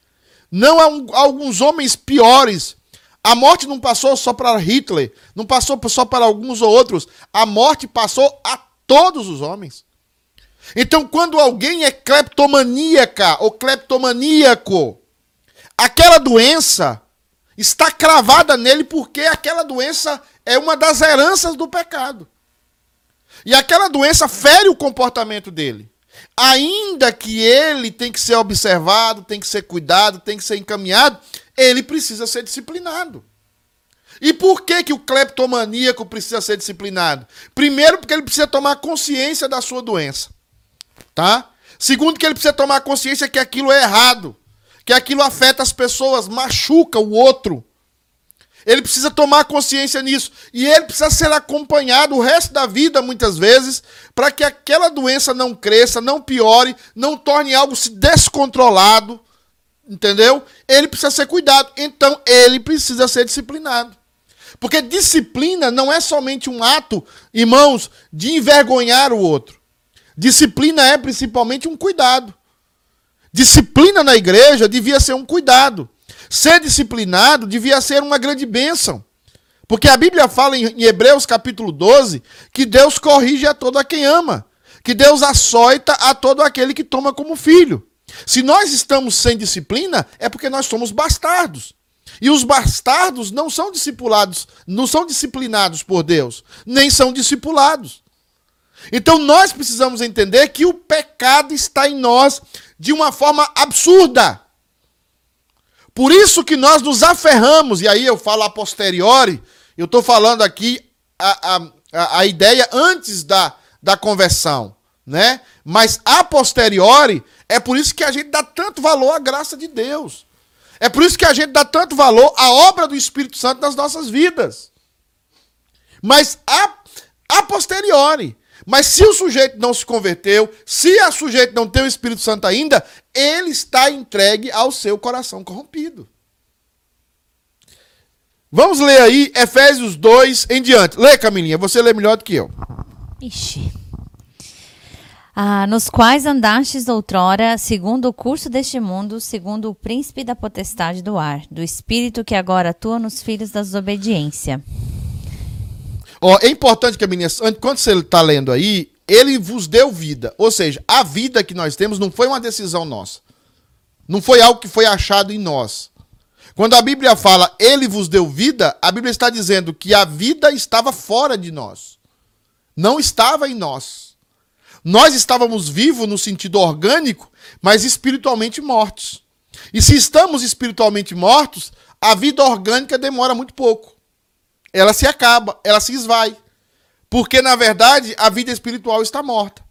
não a, um- a alguns homens piores. A morte não passou só para Hitler, não passou só para alguns ou outros. A morte passou a todos os homens. Então, quando alguém é cleptomaníaca ou cleptomaníaco, aquela doença está cravada nele porque aquela doença é uma das heranças do pecado. E aquela doença fere o comportamento dele. Ainda que ele tem que ser observado, tem que ser cuidado, tem que ser encaminhado, ele precisa ser disciplinado. E por que, que o cleptomaníaco precisa ser disciplinado? Primeiro, porque ele precisa tomar consciência da sua doença. Tá? Segundo, que ele precisa tomar consciência que aquilo é errado. Que aquilo afeta as pessoas, machuca o outro. Ele precisa tomar consciência nisso. E ele precisa ser acompanhado o resto da vida, muitas vezes, para que aquela doença não cresça, não piore, não torne algo se descontrolado. Entendeu? Ele precisa ser cuidado. Então, ele precisa ser disciplinado. Porque disciplina não é somente um ato, irmãos, de envergonhar o outro. Disciplina é principalmente um cuidado. Disciplina na igreja devia ser um cuidado. Ser disciplinado devia ser uma grande bênção. Porque a Bíblia fala em Hebreus capítulo 12 que Deus corrige a todo a quem ama. Que Deus açoita a todo aquele que toma como filho. Se nós estamos sem disciplina, é porque nós somos bastardos. E os bastardos não são discipulados, não são disciplinados por Deus, nem são discipulados. Então nós precisamos entender que o pecado está em nós de uma forma absurda. Por isso que nós nos aferramos, e aí eu falo a posteriori, eu estou falando aqui a, a, a, ideia antes da, da conversão, né? Mas a posteriori, é por isso que a gente dá tanto valor à graça de Deus. É por isso que a gente dá tanto valor à obra do Espírito Santo nas nossas vidas. mas a, a posteriori. Mas se o sujeito não se converteu, se a sujeito não tem o Espírito Santo ainda, ele está entregue ao seu coração corrompido. Vamos ler aí Efésios 2 em diante. Lê, Camilinha, você lê melhor do que eu. Ixi. Ah, nos quais andastes outrora, segundo o curso deste mundo, segundo o príncipe da potestade do ar, do espírito que agora atua nos filhos da desobediência. Ó, é importante que a menina, enquanto você está lendo aí, ele vos deu vida. Ou seja, a vida que nós temos não foi uma decisão nossa. Não foi algo que foi achado em nós. Quando a Bíblia fala ele vos deu vida, a Bíblia está dizendo que a vida estava fora de nós. Não estava em nós. Nós estávamos vivos no sentido orgânico, mas espiritualmente mortos. E se estamos espiritualmente mortos, a vida orgânica demora muito pouco. Ela se acaba, ela se esvai. Porque, na verdade, a vida espiritual está morta.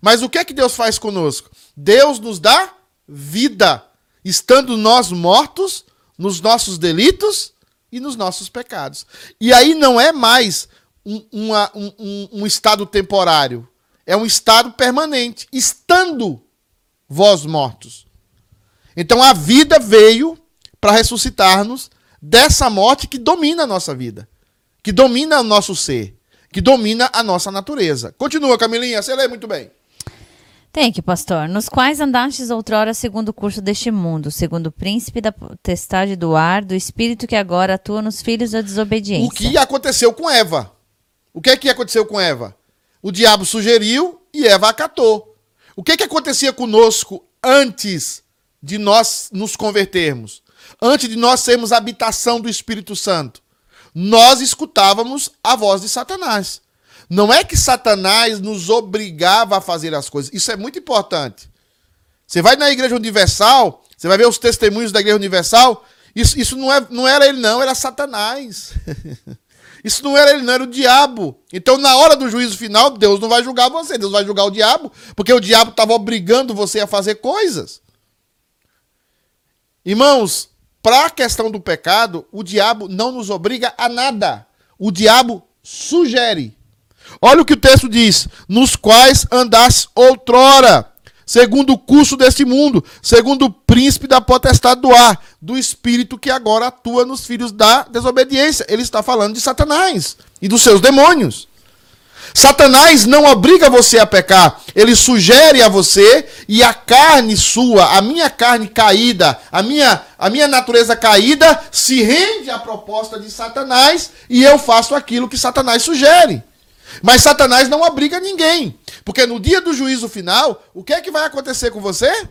Mas o que é que Deus faz conosco? Deus nos dá vida, estando nós mortos nos nossos delitos e nos nossos pecados. E aí não é mais um, uma, um, um estado temporário, é um estado permanente, estando vós mortos. Então a vida veio para ressuscitar-nos dessa morte que domina a nossa vida, que domina o nosso ser, que domina a nossa natureza. Continua, Camilinha, você lê muito bem. Tem que, pastor. Nos quais andastes outrora segundo o curso deste mundo, segundo o príncipe da potestade do ar, do espírito que agora atua nos filhos da desobediência. O que aconteceu com Eva? O que é que aconteceu com Eva? O diabo sugeriu e Eva acatou. O que que acontecia conosco antes de nós nos convertermos? Antes de nós sermos habitação do Espírito Santo? Nós escutávamos a voz de Satanás. Não é que Satanás nos obrigava a fazer as coisas. Isso é muito importante. Você vai na Igreja Universal, você vai ver os testemunhos da Igreja Universal. Isso, isso não, é, não era ele, não, era Satanás. Isso não era ele, não, era o diabo. Então, na hora do juízo final, Deus não vai julgar você, Deus vai julgar o diabo, porque o diabo estava obrigando você a fazer coisas. Irmãos, para a questão do pecado, o diabo não nos obriga a nada. O diabo sugere. Olha o que o texto diz: nos quais andaste outrora, segundo o curso deste mundo, segundo o príncipe da potestade do ar, do espírito que agora atua nos filhos da desobediência. Ele está falando de Satanás e dos seus demônios. Satanás não obriga você a pecar, ele sugere a você e a carne sua, a minha carne caída, a minha, a minha natureza caída se rende à proposta de Satanás e eu faço aquilo que Satanás sugere. Mas Satanás não obriga ninguém. Porque no dia do juízo final, o que é que vai acontecer com você?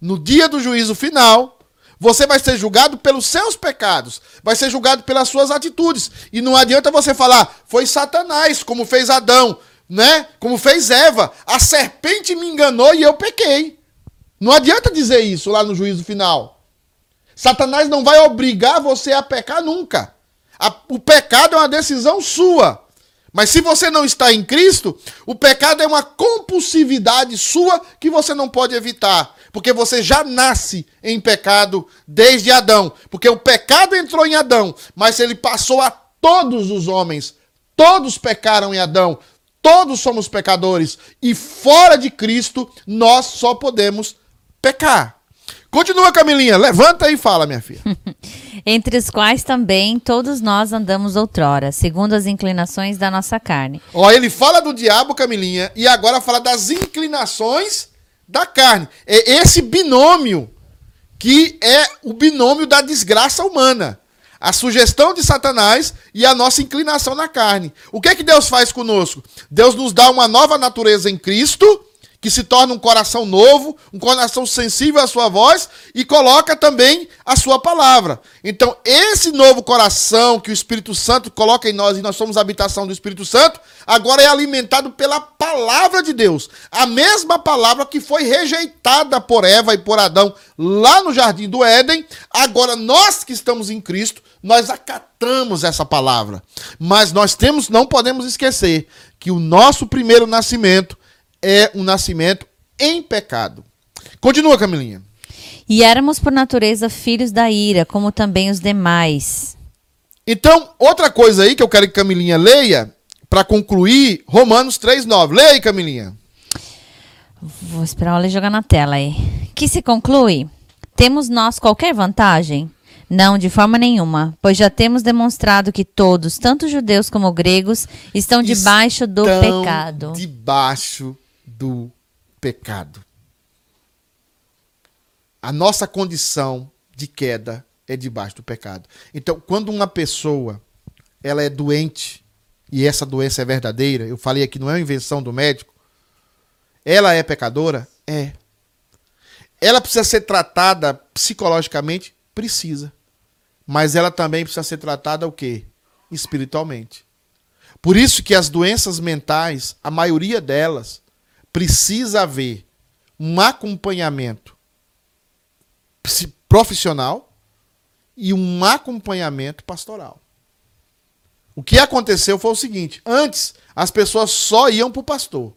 No dia do juízo final, você vai ser julgado pelos seus pecados, vai ser julgado pelas suas atitudes. E não adianta você falar, foi Satanás, como fez Adão, né? Como fez Eva. A serpente me enganou e eu pequei. Não adianta dizer isso lá no juízo final. Satanás não vai obrigar você a pecar nunca. O pecado é uma decisão sua. Mas se você não está em Cristo, o pecado é uma compulsividade sua que você não pode evitar. Porque você já nasce em pecado desde Adão. Porque o pecado entrou em Adão, mas ele passou a todos os homens. Todos pecaram em Adão. Todos somos pecadores. E fora de Cristo, nós só podemos pecar. Continua, Camilinha. Levanta e fala, minha filha. Entre os quais também todos nós andamos outrora, segundo as inclinações da nossa carne. Ó, ele fala do diabo, Camilinha, e agora fala das inclinações da carne. É esse binômio que é o binômio da desgraça humana. A sugestão de Satanás e a nossa inclinação na carne. O que é que Deus faz conosco? Deus nos dá uma nova natureza em Cristo que se torna um coração novo, um coração sensível à sua voz e coloca também a sua palavra. Então, esse novo coração que o Espírito Santo coloca em nós e nós somos a habitação do Espírito Santo, agora é alimentado pela palavra de Deus. A mesma palavra que foi rejeitada por Eva e por Adão lá no jardim do Éden, agora nós que estamos em Cristo, nós acatamos essa palavra. Mas nós temos, não podemos esquecer que o nosso primeiro nascimento é um nascimento em pecado. Continua, Camilinha. E éramos por natureza filhos da ira, como também os demais. Então, outra coisa aí que eu quero que Camilinha leia, para concluir, Romanos 3,9. Leia aí, Camilinha. Vou esperar ela jogar na tela aí. Que se conclui? Temos nós qualquer vantagem? Não, de forma nenhuma, pois já temos demonstrado que todos, tanto judeus como gregos, estão debaixo do Estão pecado. Debaixo do pecado. A nossa condição de queda é debaixo do pecado. Então, quando uma pessoa ela é doente e essa doença é verdadeira, eu falei aqui não é uma invenção do médico, ela é pecadora? É. Ela precisa ser tratada psicologicamente? Precisa. Mas ela também precisa ser tratada o quê? Espiritualmente. Por isso que as doenças mentais, a maioria delas, precisa haver um acompanhamento profissional e um acompanhamento pastoral. O que aconteceu foi o seguinte: antes as pessoas só iam para o pastor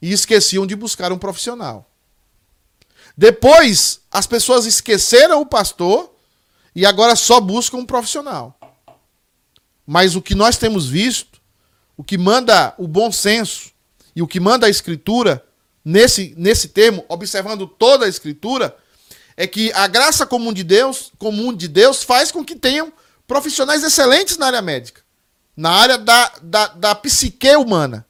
e esqueciam de buscar um profissional. Depois, as pessoas esqueceram o pastor e agora só buscam um profissional. Mas o que nós temos visto, o que manda o bom senso e o que manda a escritura nesse, nesse termo, observando toda a escritura, é que a graça comum de Deus, comum de Deus faz com que tenham profissionais excelentes na área médica, na área da, da, da psique humana.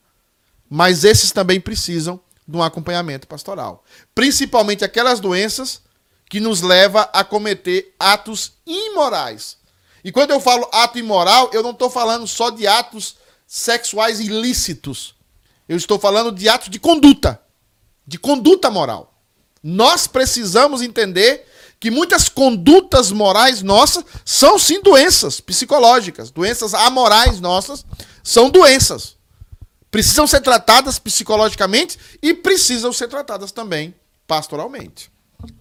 Mas esses também precisam de um acompanhamento pastoral. Principalmente aquelas doenças que nos leva a cometer atos imorais. E quando eu falo ato imoral, eu não estou falando só de atos sexuais ilícitos. Eu estou falando de atos de conduta, de conduta moral. Nós precisamos entender que muitas condutas morais nossas são sim doenças psicológicas, doenças amorais nossas são doenças. Precisam ser tratadas psicologicamente e precisam ser tratadas também pastoralmente.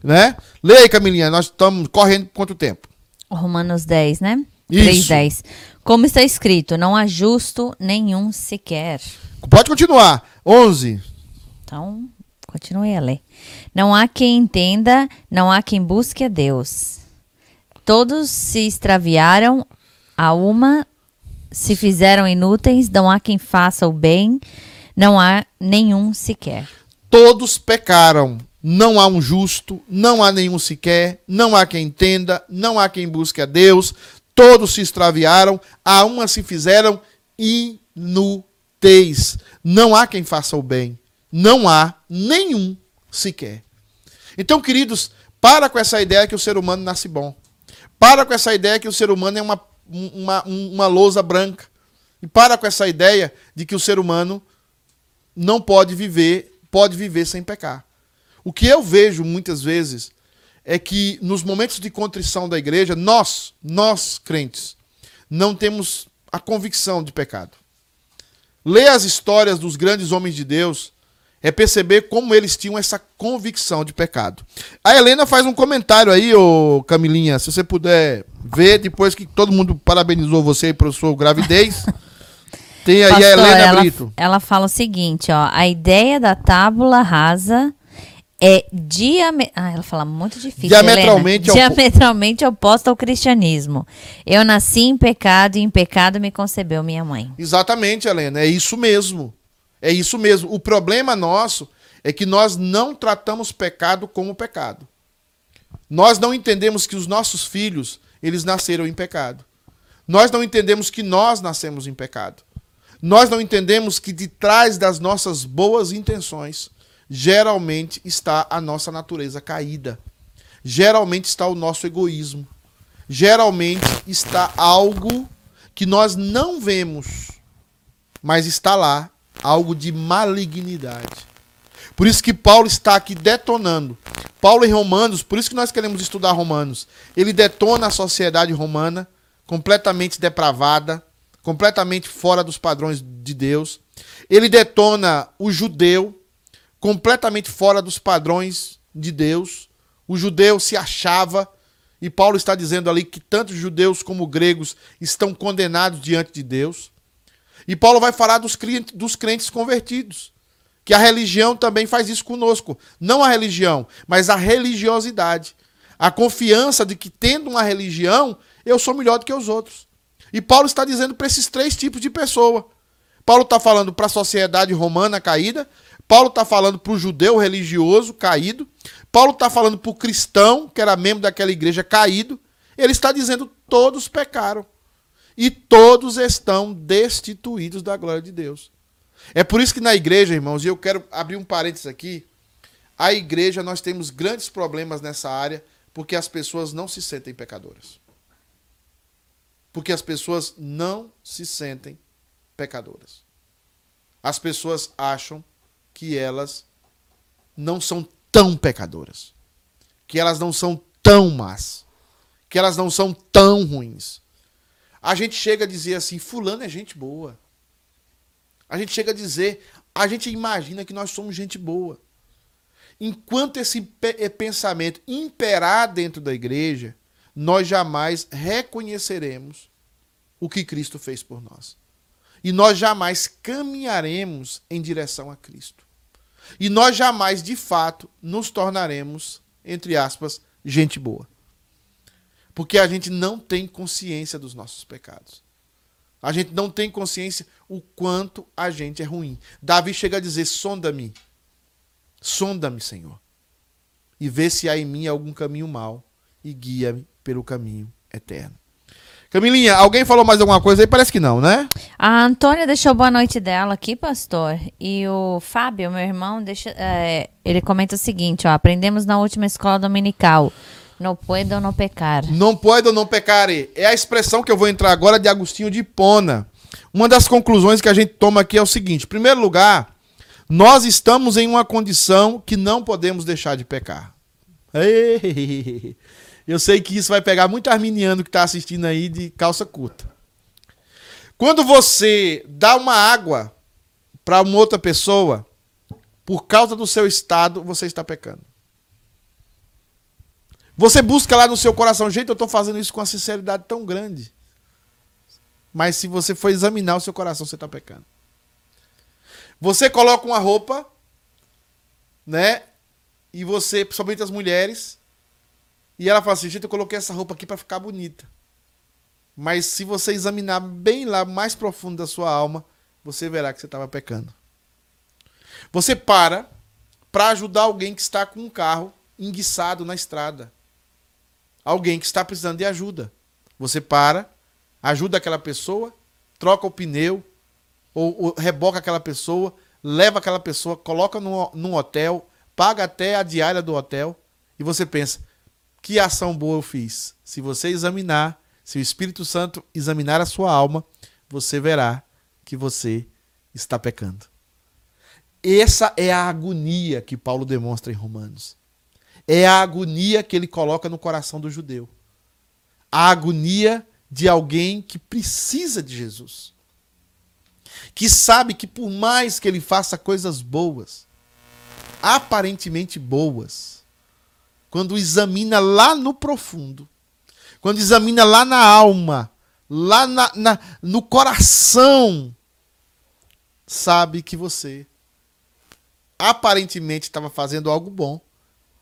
Né? Leia aí, Camilinha, nós estamos correndo quanto tempo? Romanos 10, né? Isso. 3:10. Como está escrito, não há justo nenhum sequer. Pode continuar. 11. Então, continue a ler. Não há quem entenda, não há quem busque a Deus. Todos se extraviaram, a uma se fizeram inúteis, não há quem faça o bem, não há nenhum sequer. Todos pecaram. Não há um justo, não há nenhum sequer, não há quem entenda, não há quem busque a Deus. Todos se extraviaram, a uma se fizeram inúteis. Não há quem faça o bem. Não há nenhum sequer. Então, queridos, para com essa ideia que o ser humano nasce bom. Para com essa ideia que o ser humano é uma, uma, uma lousa branca. E para com essa ideia de que o ser humano não pode viver, pode viver sem pecar. O que eu vejo muitas vezes é que nos momentos de contrição da igreja, nós, nós crentes, não temos a convicção de pecado. Ler as histórias dos grandes homens de Deus é perceber como eles tinham essa convicção de pecado. A Helena faz um comentário aí, ô Camilinha, se você puder ver, depois que todo mundo parabenizou você por sua gravidez. Tem aí a Pastor, Helena ela, Brito. ela fala o seguinte, ó, a ideia da tábula rasa é diame... ah, ela fala muito difícil. Diametralmente Helena. opo- diametralmente oposta ao cristianismo. Eu nasci em pecado e em pecado me concebeu minha mãe. Exatamente, Helena, é isso mesmo. É isso mesmo. O problema nosso é que nós não tratamos pecado como pecado. Nós não entendemos que os nossos filhos, eles nasceram em pecado. Nós não entendemos que nós nascemos em pecado. Nós não entendemos que de trás das nossas boas intenções, geralmente está a nossa natureza caída. Geralmente está o nosso egoísmo. Geralmente está algo que nós não vemos, mas está lá algo de malignidade. Por isso que Paulo está aqui detonando. Paulo em Romanos, por isso que nós queremos estudar Romanos. Ele detona a sociedade romana completamente depravada, completamente fora dos padrões de Deus. Ele detona o judeu completamente fora dos padrões de Deus. O judeu se achava e Paulo está dizendo ali que tanto judeus como gregos estão condenados diante de Deus. E Paulo vai falar dos crentes, dos crentes convertidos. Que a religião também faz isso conosco. Não a religião, mas a religiosidade. A confiança de que, tendo uma religião, eu sou melhor do que os outros. E Paulo está dizendo para esses três tipos de pessoa. Paulo está falando para a sociedade romana caída, Paulo está falando para o judeu religioso caído, Paulo está falando para o cristão, que era membro daquela igreja caído. Ele está dizendo: todos pecaram. E todos estão destituídos da glória de Deus. É por isso que na igreja, irmãos, e eu quero abrir um parênteses aqui. A igreja, nós temos grandes problemas nessa área, porque as pessoas não se sentem pecadoras. Porque as pessoas não se sentem pecadoras. As pessoas acham que elas não são tão pecadoras. Que elas não são tão más. Que elas não são tão ruins. A gente chega a dizer assim: Fulano é gente boa. A gente chega a dizer, a gente imagina que nós somos gente boa. Enquanto esse eh, pensamento imperar dentro da igreja, nós jamais reconheceremos o que Cristo fez por nós. E nós jamais caminharemos em direção a Cristo. E nós jamais, de fato, nos tornaremos, entre aspas, gente boa. Porque a gente não tem consciência dos nossos pecados. A gente não tem consciência o quanto a gente é ruim. Davi chega a dizer: sonda-me. Sonda-me, Senhor. E vê se há em mim algum caminho mau e guia-me pelo caminho eterno. Camilinha, alguém falou mais alguma coisa aí? Parece que não, né? A Antônia deixou boa noite dela aqui, pastor. E o Fábio, meu irmão, deixa, é, ele comenta o seguinte: ó, aprendemos na última escola dominical. Não puedo não pecar. Não puedo não pecar. É a expressão que eu vou entrar agora de Agostinho de Hipona. Uma das conclusões que a gente toma aqui é o seguinte: em primeiro lugar, nós estamos em uma condição que não podemos deixar de pecar. Eu sei que isso vai pegar muito arminiano que está assistindo aí de calça curta. Quando você dá uma água para uma outra pessoa, por causa do seu estado, você está pecando. Você busca lá no seu coração, gente, eu estou fazendo isso com uma sinceridade tão grande. Mas se você for examinar o seu coração, você está pecando. Você coloca uma roupa, né? E você, principalmente as mulheres, e ela fala assim: gente, eu coloquei essa roupa aqui para ficar bonita. Mas se você examinar bem lá, mais profundo da sua alma, você verá que você estava pecando. Você para para ajudar alguém que está com um carro enguiçado na estrada. Alguém que está precisando de ajuda. Você para, ajuda aquela pessoa, troca o pneu, ou, ou reboca aquela pessoa, leva aquela pessoa, coloca num, num hotel, paga até a diária do hotel, e você pensa: que ação boa eu fiz. Se você examinar, se o Espírito Santo examinar a sua alma, você verá que você está pecando. Essa é a agonia que Paulo demonstra em Romanos. É a agonia que ele coloca no coração do judeu. A agonia de alguém que precisa de Jesus. Que sabe que por mais que ele faça coisas boas, aparentemente boas, quando examina lá no profundo, quando examina lá na alma, lá na, na, no coração, sabe que você aparentemente estava fazendo algo bom,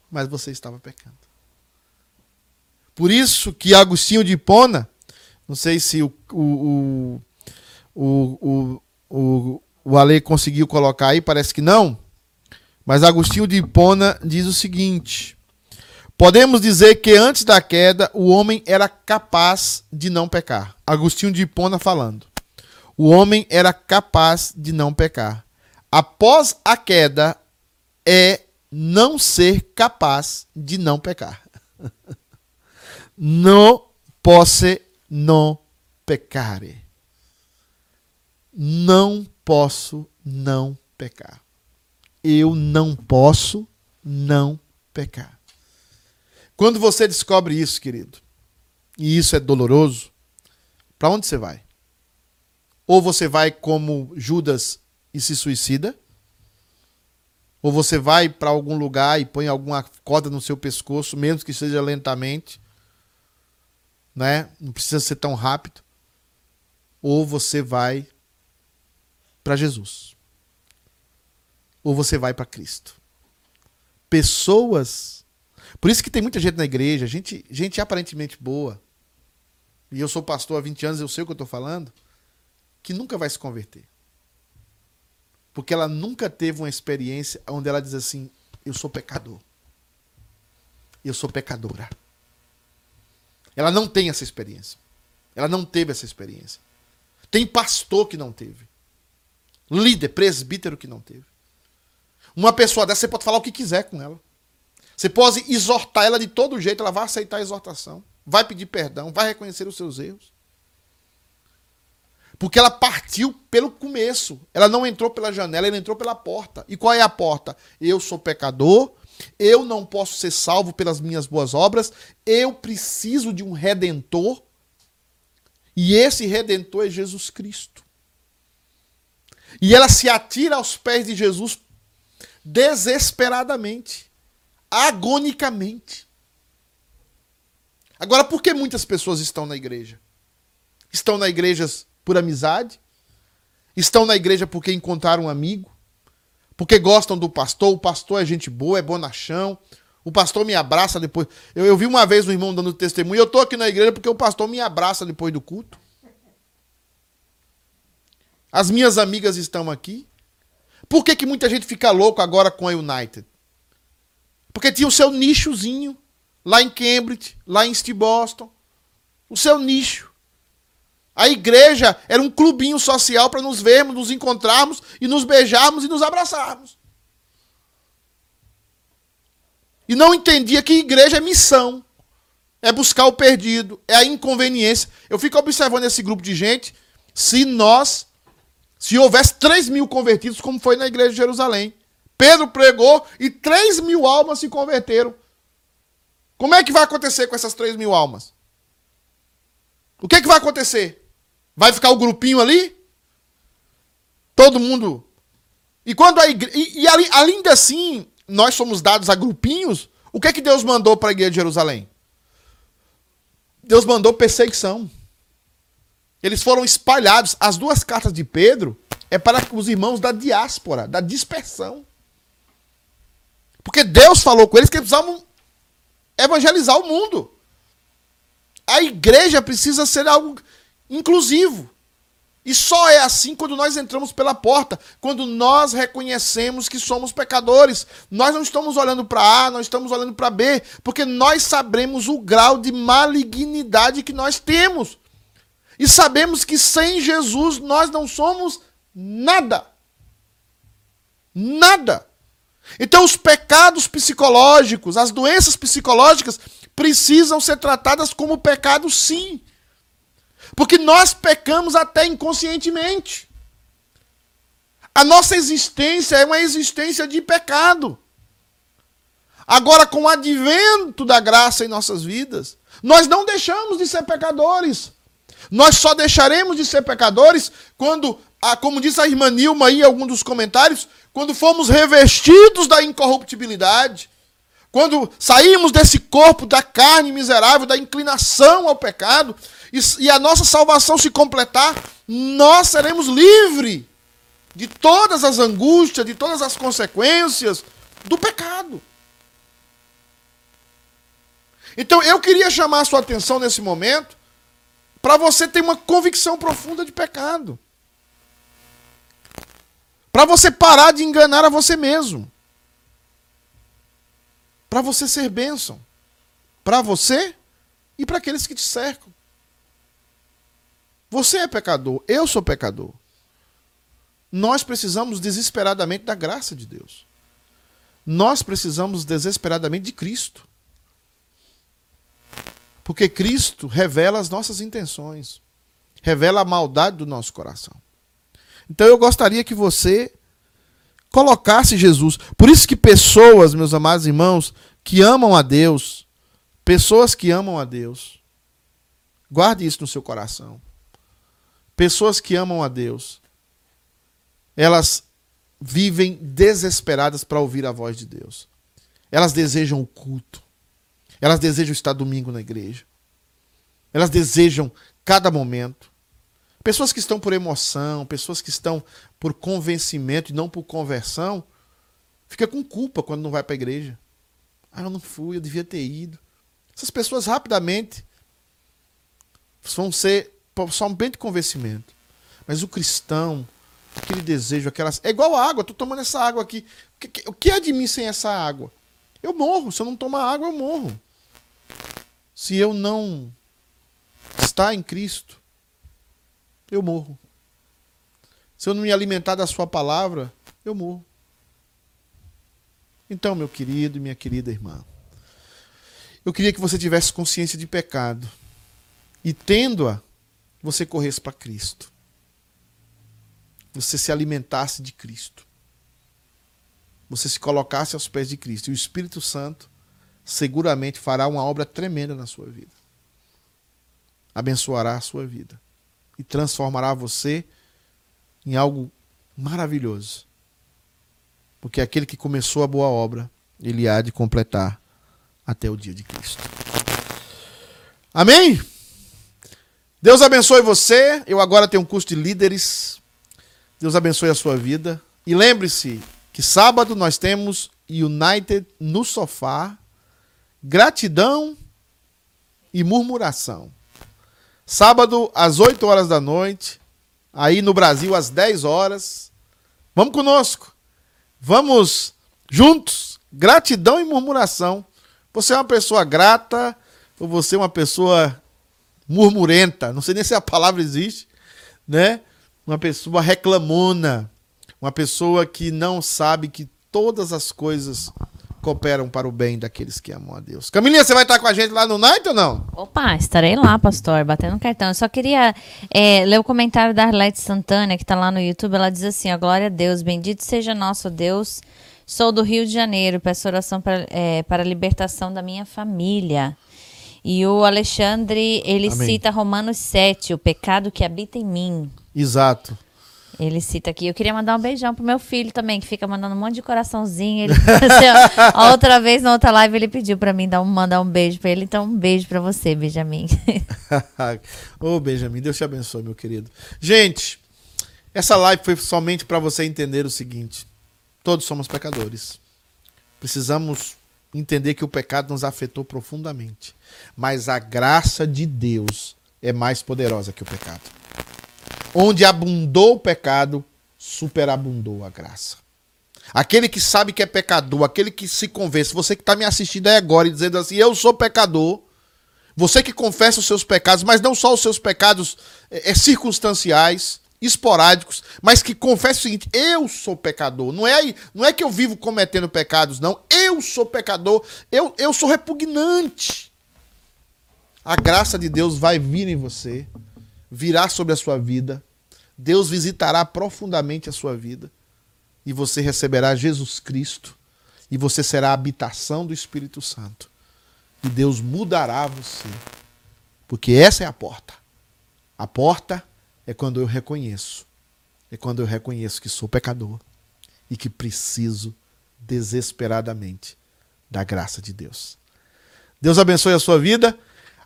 mas você estava pecando. Por isso que Agostinho de Hipona, não sei se o, o, o, o, o, Ale conseguiu colocar aí, parece que não, mas Agostinho de Hipona diz o seguinte: Podemos dizer que antes da queda o homem era capaz de não pecar. Agostinho de Hipona falando. O homem era capaz de não pecar. Após a queda é não ser capaz de não pecar. não posso não pecar. Não posso não pecar. Eu não posso não pecar. Quando você descobre isso, querido, e isso é doloroso, para onde você vai? Ou você vai como Judas e se suicida? Ou você vai para algum lugar e põe alguma corda no seu pescoço, mesmo que seja lentamente, né? Não precisa ser tão rápido. Ou você vai para Jesus. Ou você vai para Cristo. Pessoas por isso que tem muita gente na igreja, gente, gente aparentemente boa, e eu sou pastor há 20 anos, eu sei o que eu estou falando, que nunca vai se converter. Porque ela nunca teve uma experiência onde ela diz assim: eu sou pecador. Eu sou pecadora. Ela não tem essa experiência. Ela não teve essa experiência. Tem pastor que não teve. Líder, presbítero que não teve. Uma pessoa dessa, você pode falar o que quiser com ela. Você pode exortar ela de todo jeito, ela vai aceitar a exortação. Vai pedir perdão, vai reconhecer os seus erros. Porque ela partiu pelo começo. Ela não entrou pela janela, ela entrou pela porta. E qual é a porta? Eu sou pecador, eu não posso ser salvo pelas minhas boas obras, eu preciso de um redentor. E esse redentor é Jesus Cristo. E ela se atira aos pés de Jesus desesperadamente, agonicamente. Agora, por que muitas pessoas estão na igreja? Estão na igrejas por amizade? Estão na igreja porque encontraram um amigo? Porque gostam do pastor? O pastor é gente boa, é bonachão. O pastor me abraça depois. Eu, eu vi uma vez um irmão dando testemunho. Eu estou aqui na igreja porque o pastor me abraça depois do culto. As minhas amigas estão aqui. Por que, que muita gente fica louco agora com a United? Porque tinha o seu nichozinho lá em Cambridge, lá em East Boston. O seu nicho. A igreja era um clubinho social para nos vermos, nos encontrarmos e nos beijarmos e nos abraçarmos. E não entendia que igreja é missão. É buscar o perdido, é a inconveniência. Eu fico observando esse grupo de gente. Se nós, se houvesse 3 mil convertidos, como foi na igreja de Jerusalém, Pedro pregou e 3 mil almas se converteram. Como é que vai acontecer com essas 3 mil almas? O que, é que vai acontecer? Vai ficar o grupinho ali? Todo mundo. E quando a. E, e ainda assim, nós somos dados a grupinhos. O que é que Deus mandou para a igreja de Jerusalém? Deus mandou perseguição. Eles foram espalhados. As duas cartas de Pedro é para os irmãos da diáspora, da dispersão. Porque Deus falou com eles que eles precisavam evangelizar o mundo. A igreja precisa ser algo inclusivo. E só é assim quando nós entramos pela porta, quando nós reconhecemos que somos pecadores. Nós não estamos olhando para A, nós estamos olhando para B, porque nós sabemos o grau de malignidade que nós temos. E sabemos que sem Jesus nós não somos nada. Nada. Então, os pecados psicológicos, as doenças psicológicas, precisam ser tratadas como pecado, sim. Porque nós pecamos até inconscientemente. A nossa existência é uma existência de pecado. Agora, com o advento da graça em nossas vidas, nós não deixamos de ser pecadores. Nós só deixaremos de ser pecadores quando, como diz a irmã Nilma aí em algum dos comentários, quando formos revestidos da incorruptibilidade, quando saímos desse corpo da carne miserável, da inclinação ao pecado, e, a nossa salvação se completar, nós seremos livres de todas as angústias, de todas as consequências do pecado. Então eu queria chamar a sua atenção nesse momento para você ter uma convicção profunda de pecado. Para você parar de enganar a você mesmo para você ser bênção. Para você e para aqueles que te cercam. Você é pecador, eu sou pecador. Nós precisamos desesperadamente da graça de Deus. Nós precisamos desesperadamente de Cristo. Porque Cristo revela as nossas intenções, revela a maldade do nosso coração. Então eu gostaria que você colocasse Jesus. Por isso que pessoas, meus amados irmãos, que amam a Deus, pessoas que amam a Deus, guarde isso no seu coração. Pessoas que amam a Deus, elas vivem desesperadas para ouvir a voz de Deus. Elas desejam o culto. Elas desejam estar domingo na igreja. Elas desejam cada momento. Pessoas que estão por emoção, pessoas que estão por convencimento e não por conversão, fica com culpa quando não vai para a igreja. Ah, eu não fui, eu devia ter ido. Essas pessoas rapidamente vão ser somente convencimento. Mas o cristão, aquele desejo, aquelas. É igual a água, estou tomando essa água aqui. O que é de mim sem essa água? Eu morro. Se eu não tomar água, eu morro. Se eu não estar em Cristo, eu morro. Se eu não me alimentar da Sua palavra, eu morro. Então, meu querido e minha querida irmã, eu queria que você tivesse consciência de pecado e, tendo-a, você corresse para Cristo. Você se alimentasse de Cristo. Você se colocasse aos pés de Cristo. E o Espírito Santo seguramente fará uma obra tremenda na sua vida. Abençoará a sua vida e transformará você em algo maravilhoso. Porque aquele que começou a boa obra, ele há de completar até o dia de Cristo. Amém? Deus abençoe você. Eu agora tenho um curso de líderes. Deus abençoe a sua vida. E lembre-se que sábado nós temos United no sofá, gratidão e murmuração. Sábado às 8 horas da noite, aí no Brasil às 10 horas. Vamos conosco. Vamos juntos. Gratidão e murmuração. Você é uma pessoa grata ou você é uma pessoa murmurenta? Não sei nem se a palavra existe, né? Uma pessoa reclamona, uma pessoa que não sabe que todas as coisas cooperam para o bem daqueles que amam a Deus. Camilinha, você vai estar com a gente lá no Night ou não? Opa, estarei lá, pastor, batendo cartão. Eu só queria é, ler o comentário da Arlete Santana, que está lá no YouTube. Ela diz assim: ó, glória a Deus, bendito seja nosso Deus. Sou do Rio de Janeiro, peço oração para, é, para a libertação da minha família. E o Alexandre, ele Amém. cita Romanos 7, o pecado que habita em mim. Exato. Ele cita aqui. Eu queria mandar um beijão pro meu filho também, que fica mandando um monte de coraçãozinho. Ele, a outra vez, na outra live, ele pediu para mim dar um, mandar um beijo para ele. Então, um beijo para você, Benjamin. Ô, Benjamin, Deus te abençoe, meu querido. Gente, essa live foi somente para você entender o seguinte: todos somos pecadores. Precisamos entender que o pecado nos afetou profundamente. Mas a graça de Deus é mais poderosa que o pecado. Onde abundou o pecado, superabundou a graça. Aquele que sabe que é pecador, aquele que se convence, você que está me assistindo aí agora e dizendo assim: Eu sou pecador. Você que confessa os seus pecados, mas não só os seus pecados é, é, circunstanciais, esporádicos, mas que confessa o seguinte: eu sou pecador. Não é, não é que eu vivo cometendo pecados, não. Eu sou pecador. Eu, eu sou repugnante. A graça de Deus vai vir em você virá sobre a sua vida. Deus visitará profundamente a sua vida. E você receberá Jesus Cristo. E você será a habitação do Espírito Santo. E Deus mudará você. Porque essa é a porta. A porta é quando eu reconheço. É quando eu reconheço que sou pecador e que preciso desesperadamente da graça de Deus. Deus abençoe a sua vida.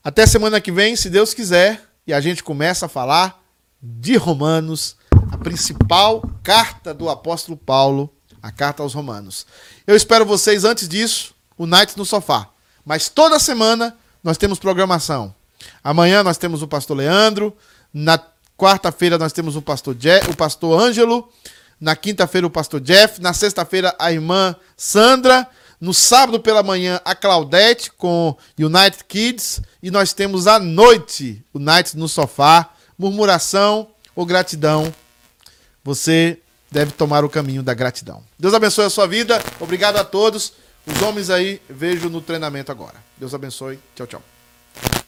Até semana que vem, se Deus quiser e a gente começa a falar de Romanos, a principal carta do apóstolo Paulo, a carta aos Romanos. Eu espero vocês antes disso, o Night no sofá. Mas toda semana nós temos programação. Amanhã nós temos o pastor Leandro, na quarta-feira nós temos o pastor Je o pastor Ângelo, na quinta-feira o pastor Jeff, na sexta-feira a irmã Sandra, no sábado pela manhã, a Claudete com United Kids. E nós temos à noite o Night no sofá. Murmuração ou gratidão. Você deve tomar o caminho da gratidão. Deus abençoe a sua vida. Obrigado a todos. Os homens aí, vejo no treinamento agora. Deus abençoe. Tchau, tchau.